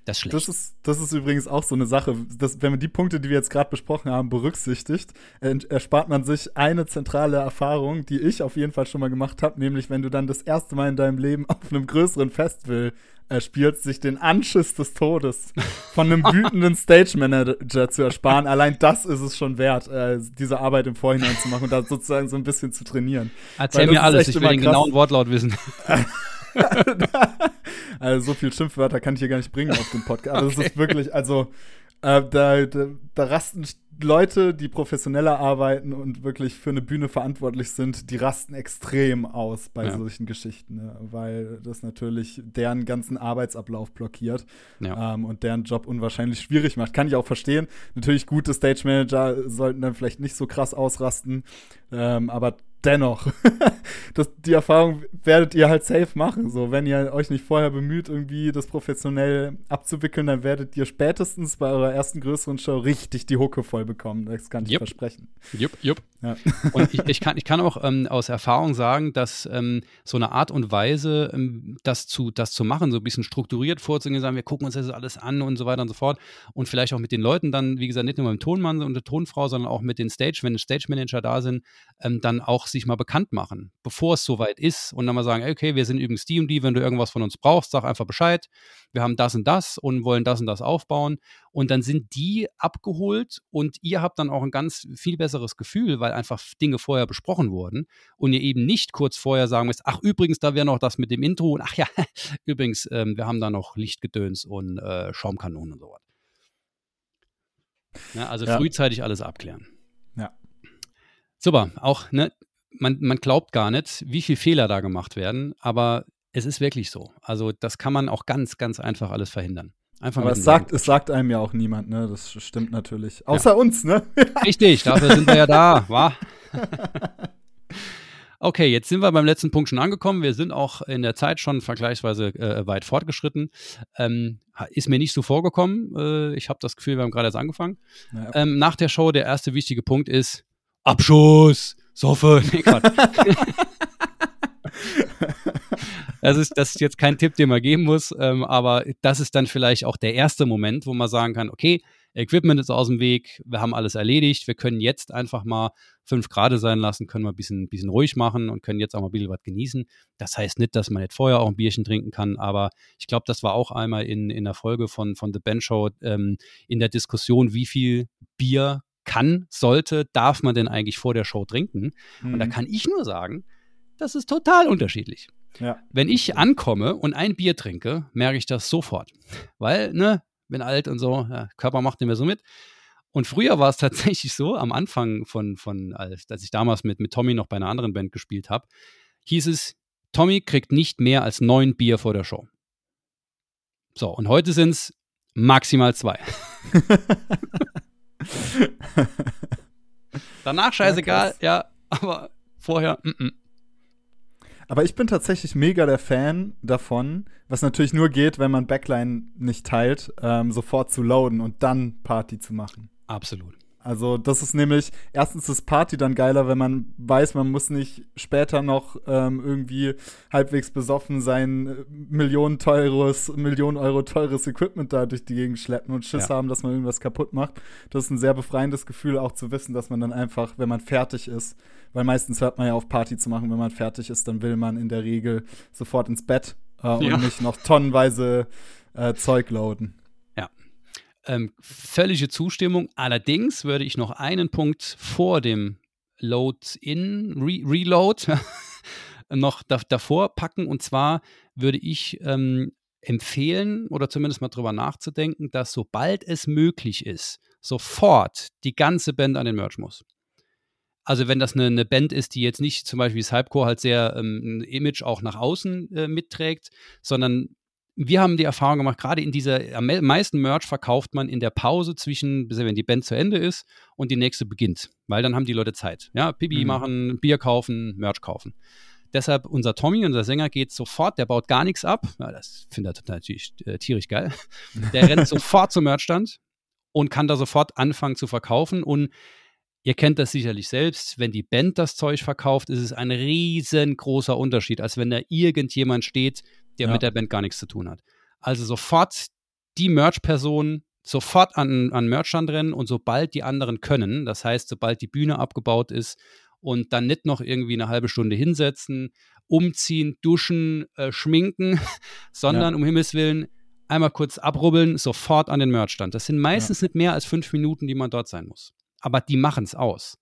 Das ist schlecht. Das ist, das ist übrigens auch so eine Sache, dass, wenn man die Punkte, die wir jetzt gerade besprochen haben, berücksichtigt, ent- erspart man sich eine zentrale Erfahrung, die ich auf jeden Fall schon mal gemacht habe, nämlich wenn du dann das erste Mal in deinem Leben auf einem größeren Festival äh, spielst, sich den Anschiss des Todes von einem wütenden Stage-Manager zu ersparen. Allein das ist es schon wert, äh, diese Arbeit im Vorhinein zu machen und da sozusagen so ein bisschen zu trainieren. Erzähl mir alles, ich will den krass. genauen Wortlaut wissen. Also so viel Schimpfwörter kann ich hier gar nicht bringen auf dem Podcast. Aber das ist wirklich, also äh, da, da, da rasten Leute, die professioneller arbeiten und wirklich für eine Bühne verantwortlich sind, die rasten extrem aus bei Ja. solchen Geschichten, ne? weil das natürlich deren ganzen Arbeitsablauf blockiert Ja. ähm, und deren Job unwahrscheinlich schwierig macht. Kann ich auch verstehen. Natürlich gute Stage Manager sollten dann vielleicht nicht so krass ausrasten, ähm, aber dennoch, das, die Erfahrung werdet ihr halt safe machen. So, wenn ihr euch nicht vorher bemüht, irgendwie das professionell abzuwickeln, dann werdet ihr spätestens bei eurer ersten größeren Show richtig die Hucke voll bekommen. Das kann ich Yep. versprechen. Jupp, jupp. Ja. Und ich, ich, kann, ich kann auch ähm, aus Erfahrung sagen, dass ähm, so eine Art und Weise, ähm, das, zu, das zu machen, so ein bisschen strukturiert vorzugehen, sagen, wir gucken uns das alles an und so weiter und so fort. Und vielleicht auch mit den Leuten dann, wie gesagt, nicht nur mit dem Tonmann und der Tonfrau, sondern auch mit den Stage, wenn Stage Manager da sind, ähm, dann auch sich mal bekannt machen, bevor es soweit ist und dann mal sagen, okay, wir sind übrigens die und die, wenn du irgendwas von uns brauchst, sag einfach Bescheid. Wir haben das und das und wollen das und das aufbauen. Und dann sind die abgeholt und ihr habt dann auch ein ganz viel besseres Gefühl, weil einfach Dinge vorher besprochen wurden und ihr eben nicht kurz vorher sagen müsst, ach übrigens, da wäre noch das mit dem Intro und ach ja, übrigens, ähm, wir haben da noch Lichtgedöns und äh, Schaumkanonen und sowas. Ja, also ja. frühzeitig alles abklären. Ja. Super, auch, ne, man, man glaubt gar nicht, wie viele Fehler da gemacht werden, aber es ist wirklich so. Also das kann man auch ganz, ganz einfach alles verhindern. Einfach Aber es sagt, es sagt einem ja auch niemand, ne? Das stimmt natürlich. Außer ja. uns, ne? Richtig, dafür sind wir ja da, wa? Okay, jetzt sind wir beim letzten Punkt schon angekommen. Wir sind auch in der Zeit schon vergleichsweise äh, weit fortgeschritten. Ähm, ist mir nicht so vorgekommen. Äh, ich habe das Gefühl, wir haben gerade erst angefangen. Ja. Ähm, nach der Show, der erste wichtige Punkt ist Abschuss, Soffe. Nee, das ist, das ist jetzt kein Tipp, den man geben muss, ähm, aber das ist dann vielleicht auch der erste Moment, wo man sagen kann, okay, Equipment ist aus dem Weg, wir haben alles erledigt, wir können jetzt einfach mal fünf Grad sein lassen, können wir ein bisschen, bisschen ruhig machen und können jetzt auch mal ein bisschen was genießen. Das heißt nicht, dass man nicht vorher auch ein Bierchen trinken kann, aber ich glaube, das war auch einmal in, in der Folge von, von The Ben Show ähm, in der Diskussion, wie viel Bier kann, sollte, darf man denn eigentlich vor der Show trinken? Mhm. Und da mhm. kann ich nur sagen, das ist total unterschiedlich. Ja. Wenn ich ankomme und ein Bier trinke, merke ich das sofort. Weil, ne, bin alt und so, ja, Körper macht nicht mehr so mit. Und früher war es tatsächlich so, am Anfang von, von als, als ich damals mit, mit Tommy noch bei einer anderen Band gespielt habe, hieß es, Tommy kriegt nicht mehr als neun Bier vor der Show. So, und heute sind es maximal zwei. Danach scheißegal, ja, ja aber vorher, mm -mm. Aber ich bin tatsächlich mega der Fan davon, was natürlich nur geht, wenn man Backline nicht teilt, ähm, sofort zu loaden und dann Party zu machen. Absolut. Also das ist nämlich, erstens ist Party dann geiler, wenn man weiß, man muss nicht später noch ähm, irgendwie halbwegs besoffen sein äh, Millionen teures, Millionen Euro teures Equipment da durch die Gegend schleppen und Schiss ja. haben, dass man irgendwas kaputt macht. Das ist ein sehr befreiendes Gefühl, auch zu wissen, dass man dann einfach, wenn man fertig ist, weil meistens hört man ja auf Party zu machen, wenn man fertig ist, dann will man in der Regel sofort ins Bett äh, ja. und nicht noch tonnenweise äh, Zeug loaden. Ähm, völlige Zustimmung. Allerdings würde ich noch einen Punkt vor dem Load-In, Re Reload noch da, davor packen. Und zwar würde ich ähm, empfehlen oder zumindest mal drüber nachzudenken, dass sobald es möglich ist, sofort die ganze Band an den Merch muss. Also wenn das eine, eine, Band ist, die jetzt nicht zum Beispiel das Hypecore halt sehr ähm, ein Image auch nach außen äh, mitträgt, sondern wir haben die Erfahrung gemacht, gerade in dieser, am meisten Merch verkauft man in der Pause zwischen, wenn die Band zu Ende ist und die nächste beginnt, weil dann haben die Leute Zeit. Ja, Pipi mhm. machen, Bier kaufen, Merch kaufen. Deshalb unser Tommy, unser Sänger, geht sofort, der baut gar nichts ab. Ja, das findet er natürlich äh, tierisch geil. Der rennt sofort zum Merchstand und kann da sofort anfangen zu verkaufen. Und ihr kennt das sicherlich selbst, wenn die Band das Zeug verkauft, ist es ein riesengroßer Unterschied, als wenn da irgendjemand steht, der ja. mit der Band gar nichts zu tun hat. Also sofort die Merch-Person sofort an, an Merchstand rennen und sobald die anderen können, das heißt, sobald die Bühne abgebaut ist und dann nicht noch irgendwie eine halbe Stunde hinsetzen, umziehen, duschen, äh, schminken, sondern ja. um Himmels Willen einmal kurz abrubbeln, sofort an den Merchstand. Das sind meistens ja. nicht mehr als fünf Minuten, die man dort sein muss. Aber die machen es aus.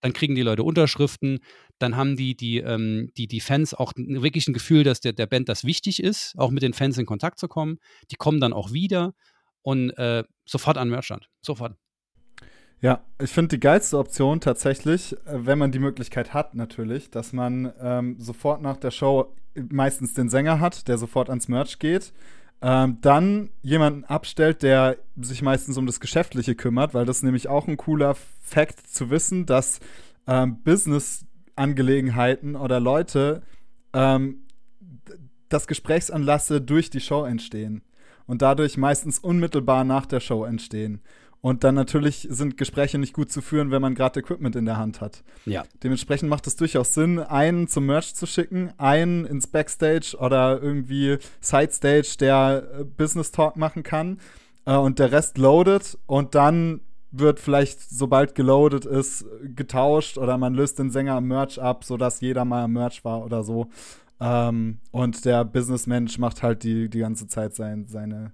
Dann kriegen die Leute Unterschriften, dann haben die, die, ähm, die, die Fans auch wirklich ein Gefühl, dass der, der Band das wichtig ist, auch mit den Fans in Kontakt zu kommen. Die kommen dann auch wieder und äh, sofort an Merchstand. Sofort. Ja, ich finde die geilste Option tatsächlich, äh, wenn man die Möglichkeit hat, natürlich, dass man ähm, sofort nach der Show meistens den Sänger hat, der sofort ans Merch geht. Ähm, dann jemanden abstellt, der sich meistens um das Geschäftliche kümmert, weil das nämlich auch ein cooler Fakt zu wissen, dass ähm, Business Angelegenheiten oder Leute ähm, das Gesprächsanlasse durch die Show entstehen und dadurch meistens unmittelbar nach der Show entstehen. Und dann natürlich sind Gespräche nicht gut zu führen, wenn man gerade Equipment in der Hand hat. Ja. Dementsprechend macht es durchaus Sinn, einen zum Merch zu schicken, einen ins Backstage oder irgendwie Sidestage, der äh, Business Talk machen kann. Äh, und der Rest loadet und dann wird vielleicht, sobald geloadet ist, getauscht oder man löst den Sänger am Merch ab, sodass jeder mal am Merch war oder so. Ähm, und der Businessmensch macht halt die, die ganze Zeit sein, seine,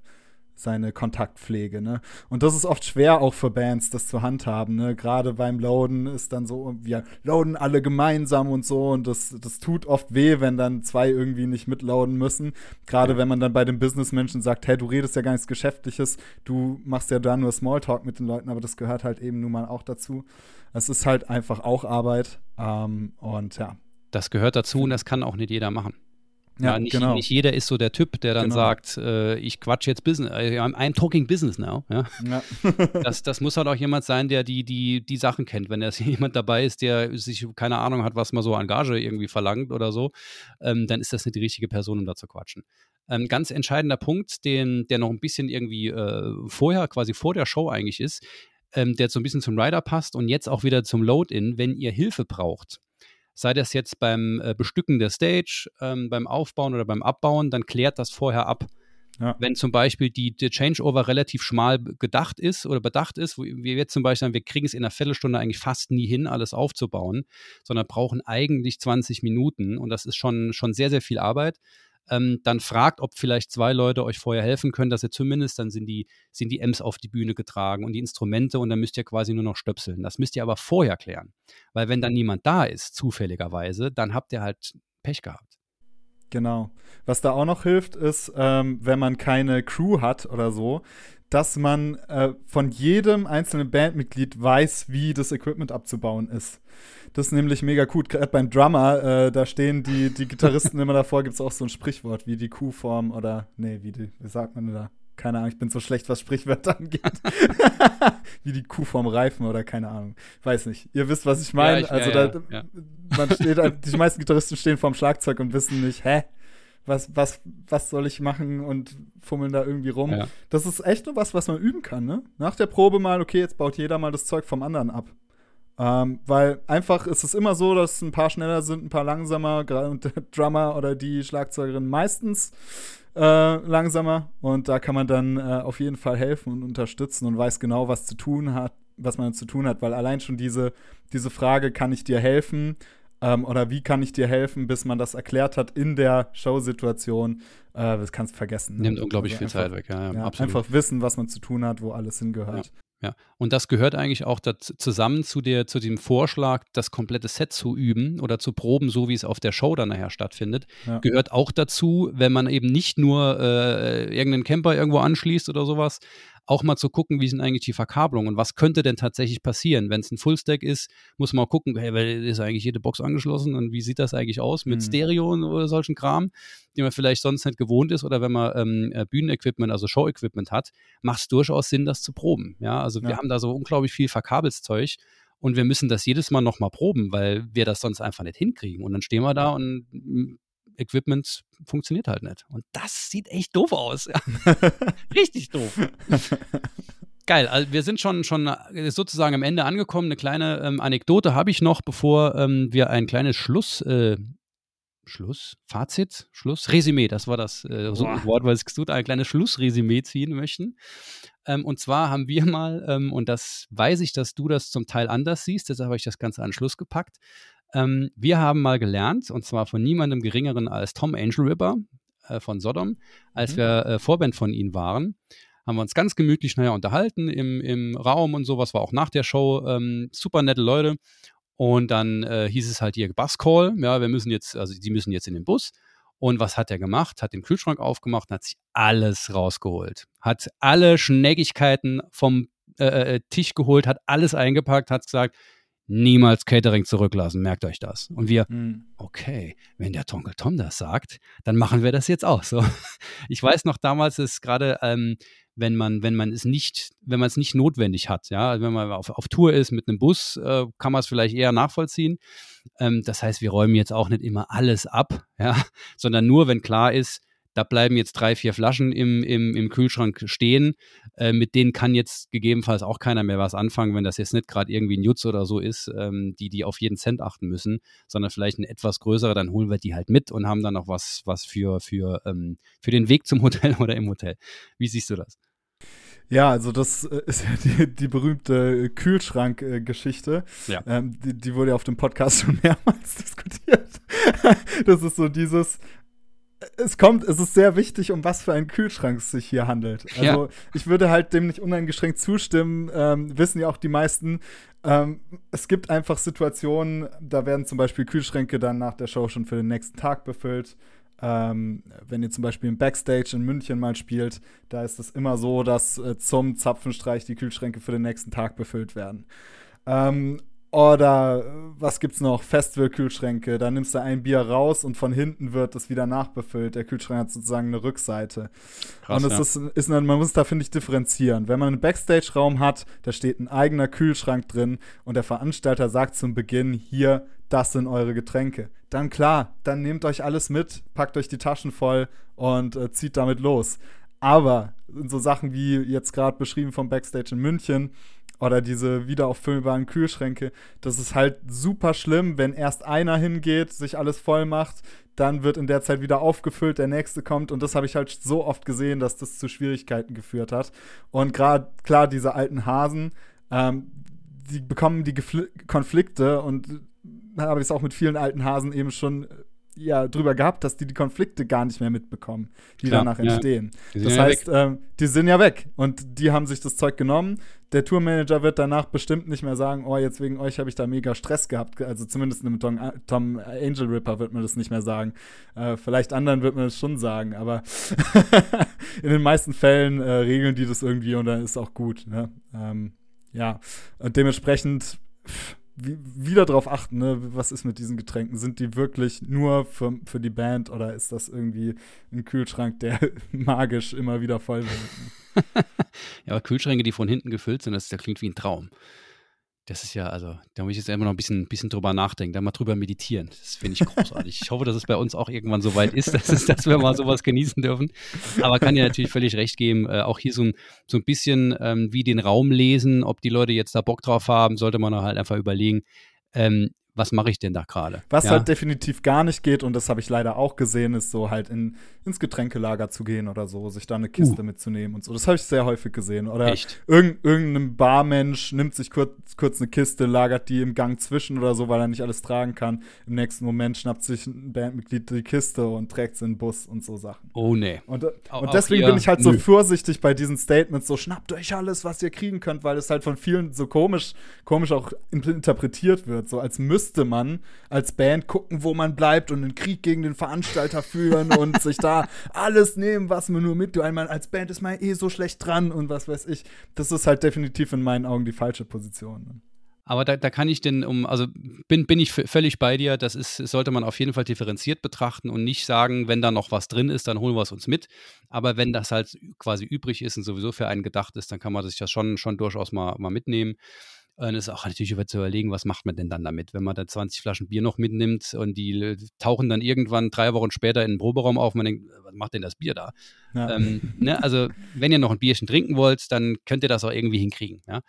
seine Kontaktpflege, ne? Und das ist oft schwer auch für Bands, das zu handhaben, ne? Gerade beim Loaden ist dann so, wir loaden alle gemeinsam und so und das, das tut oft weh, wenn dann zwei irgendwie nicht mitloaden müssen. Gerade ja. wenn man dann bei den Businessmenschen sagt, hey, du redest ja gar nichts Geschäftliches, du machst ja da nur Smalltalk mit den Leuten, aber das gehört halt eben nun mal auch dazu. Es ist halt einfach auch Arbeit ähm, und ja, das gehört dazu und das kann auch nicht jeder machen. Ja, ja nicht, genau. nicht, jeder ist so der Typ, der dann genau. sagt, äh, ich quatsch jetzt Business, äh, I'm talking business now. Ja? ja. das, das muss halt auch jemand sein, der die, die, die Sachen kennt. Wenn jetzt jemand dabei ist, der sich keine Ahnung hat, was man so an Gage irgendwie verlangt oder so, ähm, dann ist das nicht die richtige Person, um da zu quatschen. Ein ähm, ganz entscheidender Punkt, den, der noch ein bisschen irgendwie äh, vorher, quasi vor der Show eigentlich ist, ähm, der so ein bisschen zum Rider passt und jetzt auch wieder zum Load-In, wenn ihr Hilfe braucht sei das jetzt beim äh, Bestücken der Stage, ähm, beim Aufbauen oder beim Abbauen, dann klärt das vorher ab. Ja. Wenn zum Beispiel die, der Changeover relativ schmal gedacht ist oder bedacht ist, wo wir jetzt zum Beispiel sagen, wir kriegen es in einer Viertelstunde eigentlich fast nie hin, alles aufzubauen, sondern brauchen eigentlich 20 Minuten und das ist schon, schon sehr, sehr viel Arbeit ähm, dann fragt, ob vielleicht zwei Leute euch vorher helfen können, dass ihr zumindest, dann sind die, sind die Ems auf die Bühne getragen und die Instrumente und dann müsst ihr quasi nur noch stöpseln. Das müsst ihr aber vorher klären. Weil wenn dann niemand da ist, zufälligerweise, dann habt ihr halt Pech gehabt. Genau. Was da auch noch hilft, ist, ähm, wenn man keine Crew hat oder so, dass man äh, von jedem einzelnen Bandmitglied weiß, wie das Equipment abzubauen ist. Das ist nämlich mega gut. Gerade beim Drummer, äh, da stehen die, die Gitarristen immer davor, gibt es auch so ein Sprichwort wie die Kuhform oder, nee, wie, die, wie sagt man da? Keine Ahnung, ich bin so schlecht, was Sprichwörter angeht. wie die Kuhform Reifen oder keine Ahnung. Weiß nicht. Ihr wisst, was ich meine. Ja, also, ja, da, ja, man steht, die meisten Gitarristen stehen vorm Schlagzeug und wissen nicht, hä? Was, was, was soll ich machen und fummeln da irgendwie rum. Ja. Das ist echt nur was, was man üben kann, ne? Nach der Probe mal, okay, jetzt baut jeder mal das Zeug vom anderen ab. Ähm, weil einfach ist es immer so, dass ein paar schneller sind, ein paar langsamer, und der Drummer oder die Schlagzeugerin meistens äh, langsamer. Und da kann man dann äh, auf jeden Fall helfen und unterstützen und weiß genau, was zu tun hat, was man zu tun hat, weil allein schon diese, diese Frage, kann ich dir helfen? Ähm, oder wie kann ich dir helfen, bis man das erklärt hat in der Showsituation, äh, das kannst du vergessen. Ne? Nimmt unglaublich also viel einfach, Zeit weg, ja, ja, absolut. Einfach wissen, was man zu tun hat, wo alles hingehört. Ja. Ja, und das gehört eigentlich auch dazu, zusammen zu, der, zu dem Vorschlag, das komplette Set zu üben oder zu proben, so wie es auf der Show dann nachher stattfindet. Ja. Gehört auch dazu, wenn man eben nicht nur äh, irgendeinen Camper irgendwo anschließt oder sowas, auch mal zu gucken, wie sind eigentlich die Verkabelungen und was könnte denn tatsächlich passieren. Wenn es ein Fullstack ist, muss man gucken, hey, ist eigentlich jede Box angeschlossen und wie sieht das eigentlich aus mit mhm. Stereo oder solchen Kram, den man vielleicht sonst nicht gewohnt ist oder wenn man ähm, äh, Bühnenequipment, also Show-Equipment hat, macht es durchaus Sinn, das zu proben. Ja, also ja. wir haben da so unglaublich viel Verkabelszeug und wir müssen das jedes Mal nochmal proben, weil wir das sonst einfach nicht hinkriegen. Und dann stehen wir da und Equipment funktioniert halt nicht. Und das sieht echt doof aus. Richtig doof. Geil, also wir sind schon, schon äh, sozusagen am Ende angekommen. Eine kleine ähm, Anekdote habe ich noch, bevor ähm, wir ein kleines Schluss, äh, Schluss, Fazit, Schluss, Resümee, das war das äh, so Wort, weil es tut, ein kleines Schlussresümee ziehen möchten. Ähm, und zwar haben wir mal, ähm, und das weiß ich, dass du das zum Teil anders siehst, deshalb habe ich das Ganze an Schluss gepackt, ähm, wir haben mal gelernt, und zwar von niemandem geringeren als Tom Angel Ripper äh, von Sodom, als mhm. wir äh, Vorband von ihnen waren, haben wir uns ganz gemütlich nachher unterhalten im, im Raum und sowas, war auch nach der Show. Ähm, super nette Leute. Und dann äh, hieß es halt hier Buscall, ja, wir müssen jetzt, also die müssen jetzt in den Bus. Und was hat er gemacht? Hat den Kühlschrank aufgemacht und hat sich alles rausgeholt. Hat alle Schneckigkeiten vom äh, äh Tisch geholt, hat alles eingepackt, hat gesagt, niemals Catering zurücklassen, merkt euch das. Und wir, mhm. okay, wenn der Tonkel Tom das sagt, dann machen wir das jetzt auch so. Ich weiß noch, damals ist gerade, ähm, wenn man, wenn man es nicht, wenn man es nicht notwendig hat, ja, also wenn man auf, auf Tour ist mit einem Bus, äh, kann man es vielleicht eher nachvollziehen. Ähm, das heißt, wir räumen jetzt auch nicht immer alles ab, ja, sondern nur, wenn klar ist, da bleiben jetzt drei, vier Flaschen im, im, im Kühlschrank stehen. Äh, mit denen kann jetzt gegebenenfalls auch keiner mehr was anfangen, wenn das jetzt nicht gerade irgendwie ein Jutz oder so ist, ähm, die, die auf jeden Cent achten müssen, sondern vielleicht ein etwas größere, dann holen wir die halt mit und haben dann noch was, was für, für, ähm, für den Weg zum Hotel oder im Hotel. Wie siehst du das? Ja, also das äh, ist ja die, die berühmte Kühlschrank-Geschichte. Ja. Ähm, die, die wurde ja auf dem Podcast schon mehrmals diskutiert. das ist so dieses, es kommt, es ist sehr wichtig, um was für einen Kühlschrank es sich hier handelt. Also Ja. ich würde halt dem nicht uneingeschränkt zustimmen. Ähm, wissen ja auch die meisten. Ähm, es gibt einfach Situationen, da werden zum Beispiel Kühlschränke dann nach der Show schon für den nächsten Tag befüllt. Ähm, wenn ihr zum Beispiel im Backstage in München mal spielt, da ist es immer so, dass äh, zum Zapfenstreich die Kühlschränke für den nächsten Tag befüllt werden. Ähm, oder was gibt's noch? Festival-Kühlschränke. Da nimmst du ein Bier raus und von hinten wird es wieder nachbefüllt. Der Kühlschrank hat sozusagen eine Rückseite. Krass, und es ja. ist, ist, man muss da, finde ich, differenzieren. Wenn man einen Backstage-Raum hat, da steht ein eigener Kühlschrank drin und der Veranstalter sagt zum Beginn, hier, das sind eure Getränke. Dann klar, dann nehmt euch alles mit, packt euch die Taschen voll und äh, zieht damit los. Aber in so Sachen wie jetzt gerade beschrieben vom Backstage in München oder diese wieder auffüllbaren Kühlschränke, das ist halt super schlimm, wenn erst einer hingeht, sich alles voll macht, dann wird in der Zeit wieder aufgefüllt, der nächste kommt. Und das habe ich halt so oft gesehen, dass das zu Schwierigkeiten geführt hat. Und gerade klar, diese alten Hasen, ähm, die bekommen die Gefl Konflikte. Und da habe ich es auch mit vielen alten Hasen eben schon ja, drüber gehabt, dass die die Konflikte gar nicht mehr mitbekommen, die Klar, danach ja. entstehen. Sind Das ja heißt, ähm, die sind ja weg und die haben sich das Zeug genommen. Der Tourmanager wird danach bestimmt nicht mehr sagen, oh, jetzt wegen euch habe ich da mega Stress gehabt. Also zumindest einem Tom, Tom Angel Ripper wird man das nicht mehr sagen. Äh, vielleicht anderen wird man das schon sagen, aber in den meisten Fällen äh, regeln die das irgendwie und dann ist auch gut. Ne? Ähm, ja, und dementsprechend pff, wieder darauf achten, ne? was ist mit diesen Getränken? Sind die wirklich nur für, für die Band oder ist das irgendwie ein Kühlschrank, der magisch immer wieder voll wird? Ja, aber Kühlschränke, die von hinten gefüllt sind, das, das klingt wie ein Traum. Das ist ja, also, da muss ich jetzt immer noch ein bisschen, bisschen drüber nachdenken, da mal drüber meditieren. Das finde ich großartig. ich hoffe, dass es bei uns auch irgendwann so weit ist, dass, es, dass wir mal sowas genießen dürfen. Aber kann ja natürlich völlig recht geben. Äh, auch hier so ein, so ein bisschen ähm, wie den Raum lesen, ob die Leute jetzt da Bock drauf haben, sollte man halt einfach überlegen, ähm, was mache ich denn da gerade? Was ja? halt definitiv gar nicht geht, und das habe ich leider auch gesehen, ist so halt in, ins Getränkelager zu gehen oder so, sich da eine Kiste Uh. mitzunehmen und so. Das habe ich sehr häufig gesehen. Oder Echt? irgend, irgendein Barmensch nimmt sich kurz, kurz eine Kiste, lagert die im Gang zwischen oder so, weil er nicht alles tragen kann. Im nächsten Moment schnappt sich ein Bandmitglied die Kiste und trägt sie in den Bus und so Sachen. Oh, nee. Und, äh, und auch deswegen hier, bin ich halt so nö. vorsichtig bei diesen Statements, so schnappt euch alles, was ihr kriegen könnt, weil es halt von vielen so komisch, komisch auch in- interpretiert wird, so als müsste man als Band gucken, wo man bleibt und einen Krieg gegen den Veranstalter führen und sich da alles nehmen, was man nur mit, weil man als Band ist man eh so schlecht dran und was weiß ich. Das ist halt definitiv in meinen Augen die falsche Position. Aber da, da kann ich denn um, also bin, bin ich völlig bei dir, das ist, sollte man auf jeden Fall differenziert betrachten und nicht sagen, wenn da noch was drin ist, dann holen wir es uns mit. Aber wenn das halt quasi übrig ist und sowieso für einen gedacht ist, dann kann man sich das schon, schon durchaus mal, mal mitnehmen. Und es ist auch natürlich über zu überlegen, was macht man denn dann damit, wenn man da 20 Flaschen Bier noch mitnimmt und die äh, tauchen dann irgendwann drei Wochen später in den Proberaum auf und man denkt, was macht denn das Bier da? Ja. Ähm, ne, also, wenn ihr noch ein Bierchen trinken wollt, dann könnt ihr das auch irgendwie hinkriegen. Ja?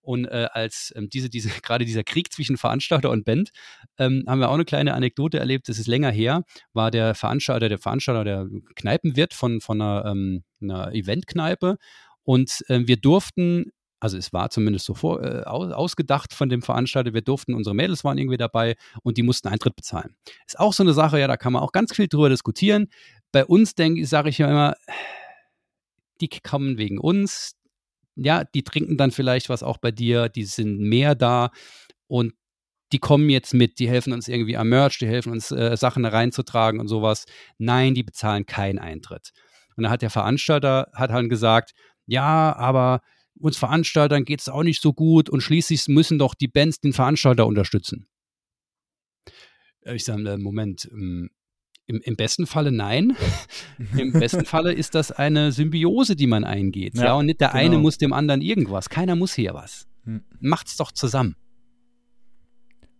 Und äh, als ähm, diese, diese, gerade dieser Krieg zwischen Veranstalter und Band, ähm, haben wir auch eine kleine Anekdote erlebt. Das ist länger her, war der Veranstalter, der Veranstalter, der Kneipenwirt von, von einer, ähm, einer Eventkneipe. Und ähm, wir durften also es war zumindest so vor, äh, aus, ausgedacht von dem Veranstalter, wir durften, unsere Mädels waren irgendwie dabei und die mussten Eintritt bezahlen. Ist auch so eine Sache, ja, da kann man auch ganz viel drüber diskutieren. Bei uns, denke ich, sage ich ja immer, die kommen wegen uns, ja, die trinken dann vielleicht was auch bei dir, die sind mehr da und die kommen jetzt mit, die helfen uns irgendwie am Merch, die helfen uns äh, Sachen reinzutragen und sowas. Nein, die bezahlen keinen Eintritt. Und da hat der Veranstalter hat halt gesagt, ja, aber uns Veranstaltern geht es auch nicht so gut und schließlich müssen doch die Bands den Veranstalter unterstützen. Ich sage, Moment, ähm, im, im besten Falle nein. Im besten Falle ist das eine Symbiose, die man eingeht. Ja, Ja, und nicht der genau. eine muss dem anderen irgendwas. Keiner muss hier was. Hm. Macht's doch zusammen.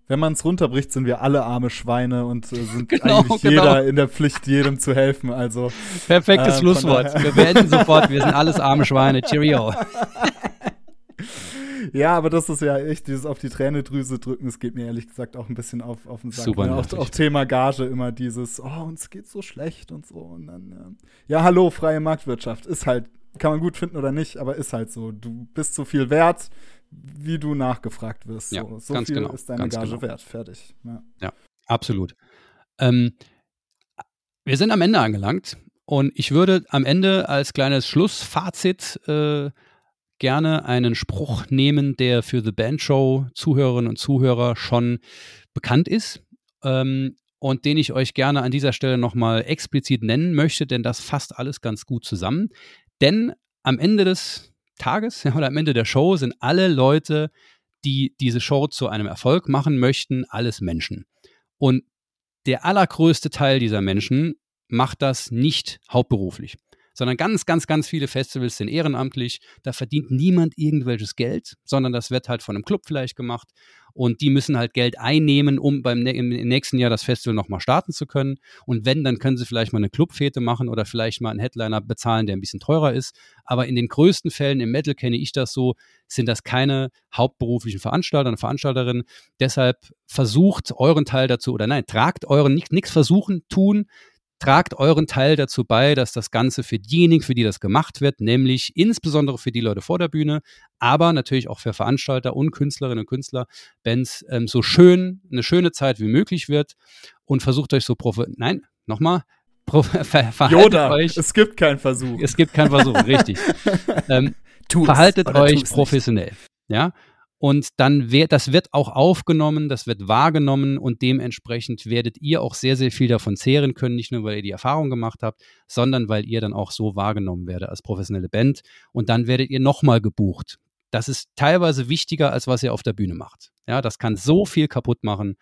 Wenn man es runterbricht, sind wir alle arme Schweine und äh, sind Genau, eigentlich genau. jeder in der Pflicht, jedem zu helfen. Also Perfektes Äh, Schlusswort. Wir beenden sofort. Wir sind alles arme Schweine. Cheerio. Ja, aber das ist ja echt dieses auf die Tränedrüse drücken. Das geht mir ehrlich gesagt auch ein bisschen auf, auf den Sack. Super ne? auch, auch Thema Gage immer dieses, oh, uns geht so schlecht und so. Und dann, ähm, ja, hallo, freie Marktwirtschaft. Ist halt, kann man gut finden oder nicht, aber ist halt so. Du bist so viel wert, wie du nachgefragt wirst. Ja, so so ganz viel genau, ist deine Gage genau. wert. Fertig. Ja. Ja, absolut. Ähm, wir sind am Ende angelangt und ich würde am Ende als kleines Schlussfazit äh, gerne einen Spruch nehmen, der für The Band Show Zuhörerinnen und Zuhörer schon bekannt ist ähm, und den ich euch gerne an dieser Stelle nochmal explizit nennen möchte, denn das fasst alles ganz gut zusammen. Denn am Ende des Tages oder am Ende der Show sind alle Leute, die diese Show zu einem Erfolg machen möchten, alles Menschen. Und der allergrößte Teil dieser Menschen macht das nicht hauptberuflich, sondern ganz, ganz, ganz viele Festivals sind ehrenamtlich. Da verdient niemand irgendwelches Geld, sondern das wird halt von einem Club vielleicht gemacht. Und die müssen halt Geld einnehmen, um beim im nächsten Jahr das Festival nochmal starten zu können. Und wenn, dann können sie vielleicht mal eine Clubfete machen oder vielleicht mal einen Headliner bezahlen, der ein bisschen teurer ist. Aber in den größten Fällen im Metal kenne ich das so, sind das keine hauptberuflichen Veranstalter und Veranstalterinnen. Deshalb versucht euren Teil dazu, oder nein, tragt euren, nichts versuchen, tun, tragt euren Teil dazu bei, dass das Ganze für diejenigen, für die das gemacht wird, nämlich insbesondere für die Leute vor der Bühne, aber natürlich auch für Veranstalter und Künstlerinnen und Künstler, Bands, ähm, so schön, eine schöne Zeit wie möglich wird und versucht euch so profi nein, nochmal, ver verhaltet Yoda, euch, es gibt keinen Versuch. es gibt keinen Versuch, richtig. Ähm, verhaltet euch professionell. Ja. Und dann wird, das wird auch aufgenommen, das wird wahrgenommen und dementsprechend werdet ihr auch sehr, sehr viel davon zehren können, nicht nur, weil ihr die Erfahrung gemacht habt, sondern weil ihr dann auch so wahrgenommen werdet als professionelle Band und dann werdet ihr nochmal gebucht. Das ist teilweise wichtiger, als was ihr auf der Bühne macht. Ja, das kann so viel kaputt machen.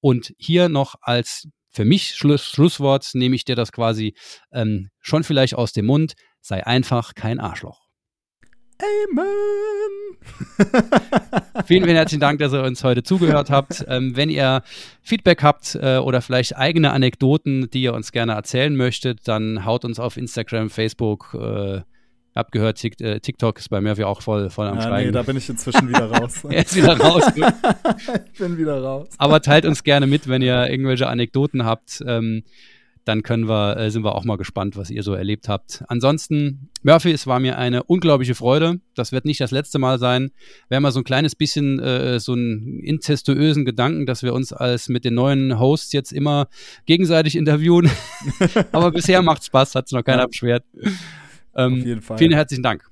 Und hier noch als für mich Schluss, Schlusswort nehme ich dir das quasi ähm, schon vielleicht aus dem Mund. Sei einfach kein Arschloch. Amen. Vielen, vielen herzlichen Dank, dass ihr uns heute zugehört habt. Ähm, wenn ihr Feedback habt äh, oder vielleicht eigene Anekdoten, die ihr uns gerne erzählen möchtet, dann haut uns auf Instagram, Facebook. Äh, habt gehört, äh, TikTok ist bei mir auch voll, voll am Ah, nee, Steigen. da bin ich inzwischen wieder raus. er ist wieder raus. Ich bin wieder raus. Aber teilt uns gerne mit, wenn ihr irgendwelche Anekdoten habt. Ähm, dann können wir, äh, sind wir auch mal gespannt, was ihr so erlebt habt. Ansonsten, Murphy, es war mir eine unglaubliche Freude. Das wird nicht das letzte Mal sein. Wir haben mal so ein kleines bisschen äh, so einen incestuösen Gedanken, dass wir uns als mit den neuen Hosts jetzt immer gegenseitig interviewen. Aber bisher macht Spaß, hat es noch keiner Ja. beschwert. Ähm, Auf jeden Fall. Vielen herzlichen Dank.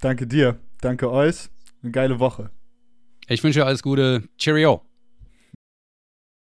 Danke dir. Danke euch. Eine geile Woche. Ich wünsche euch alles Gute. Cheerio.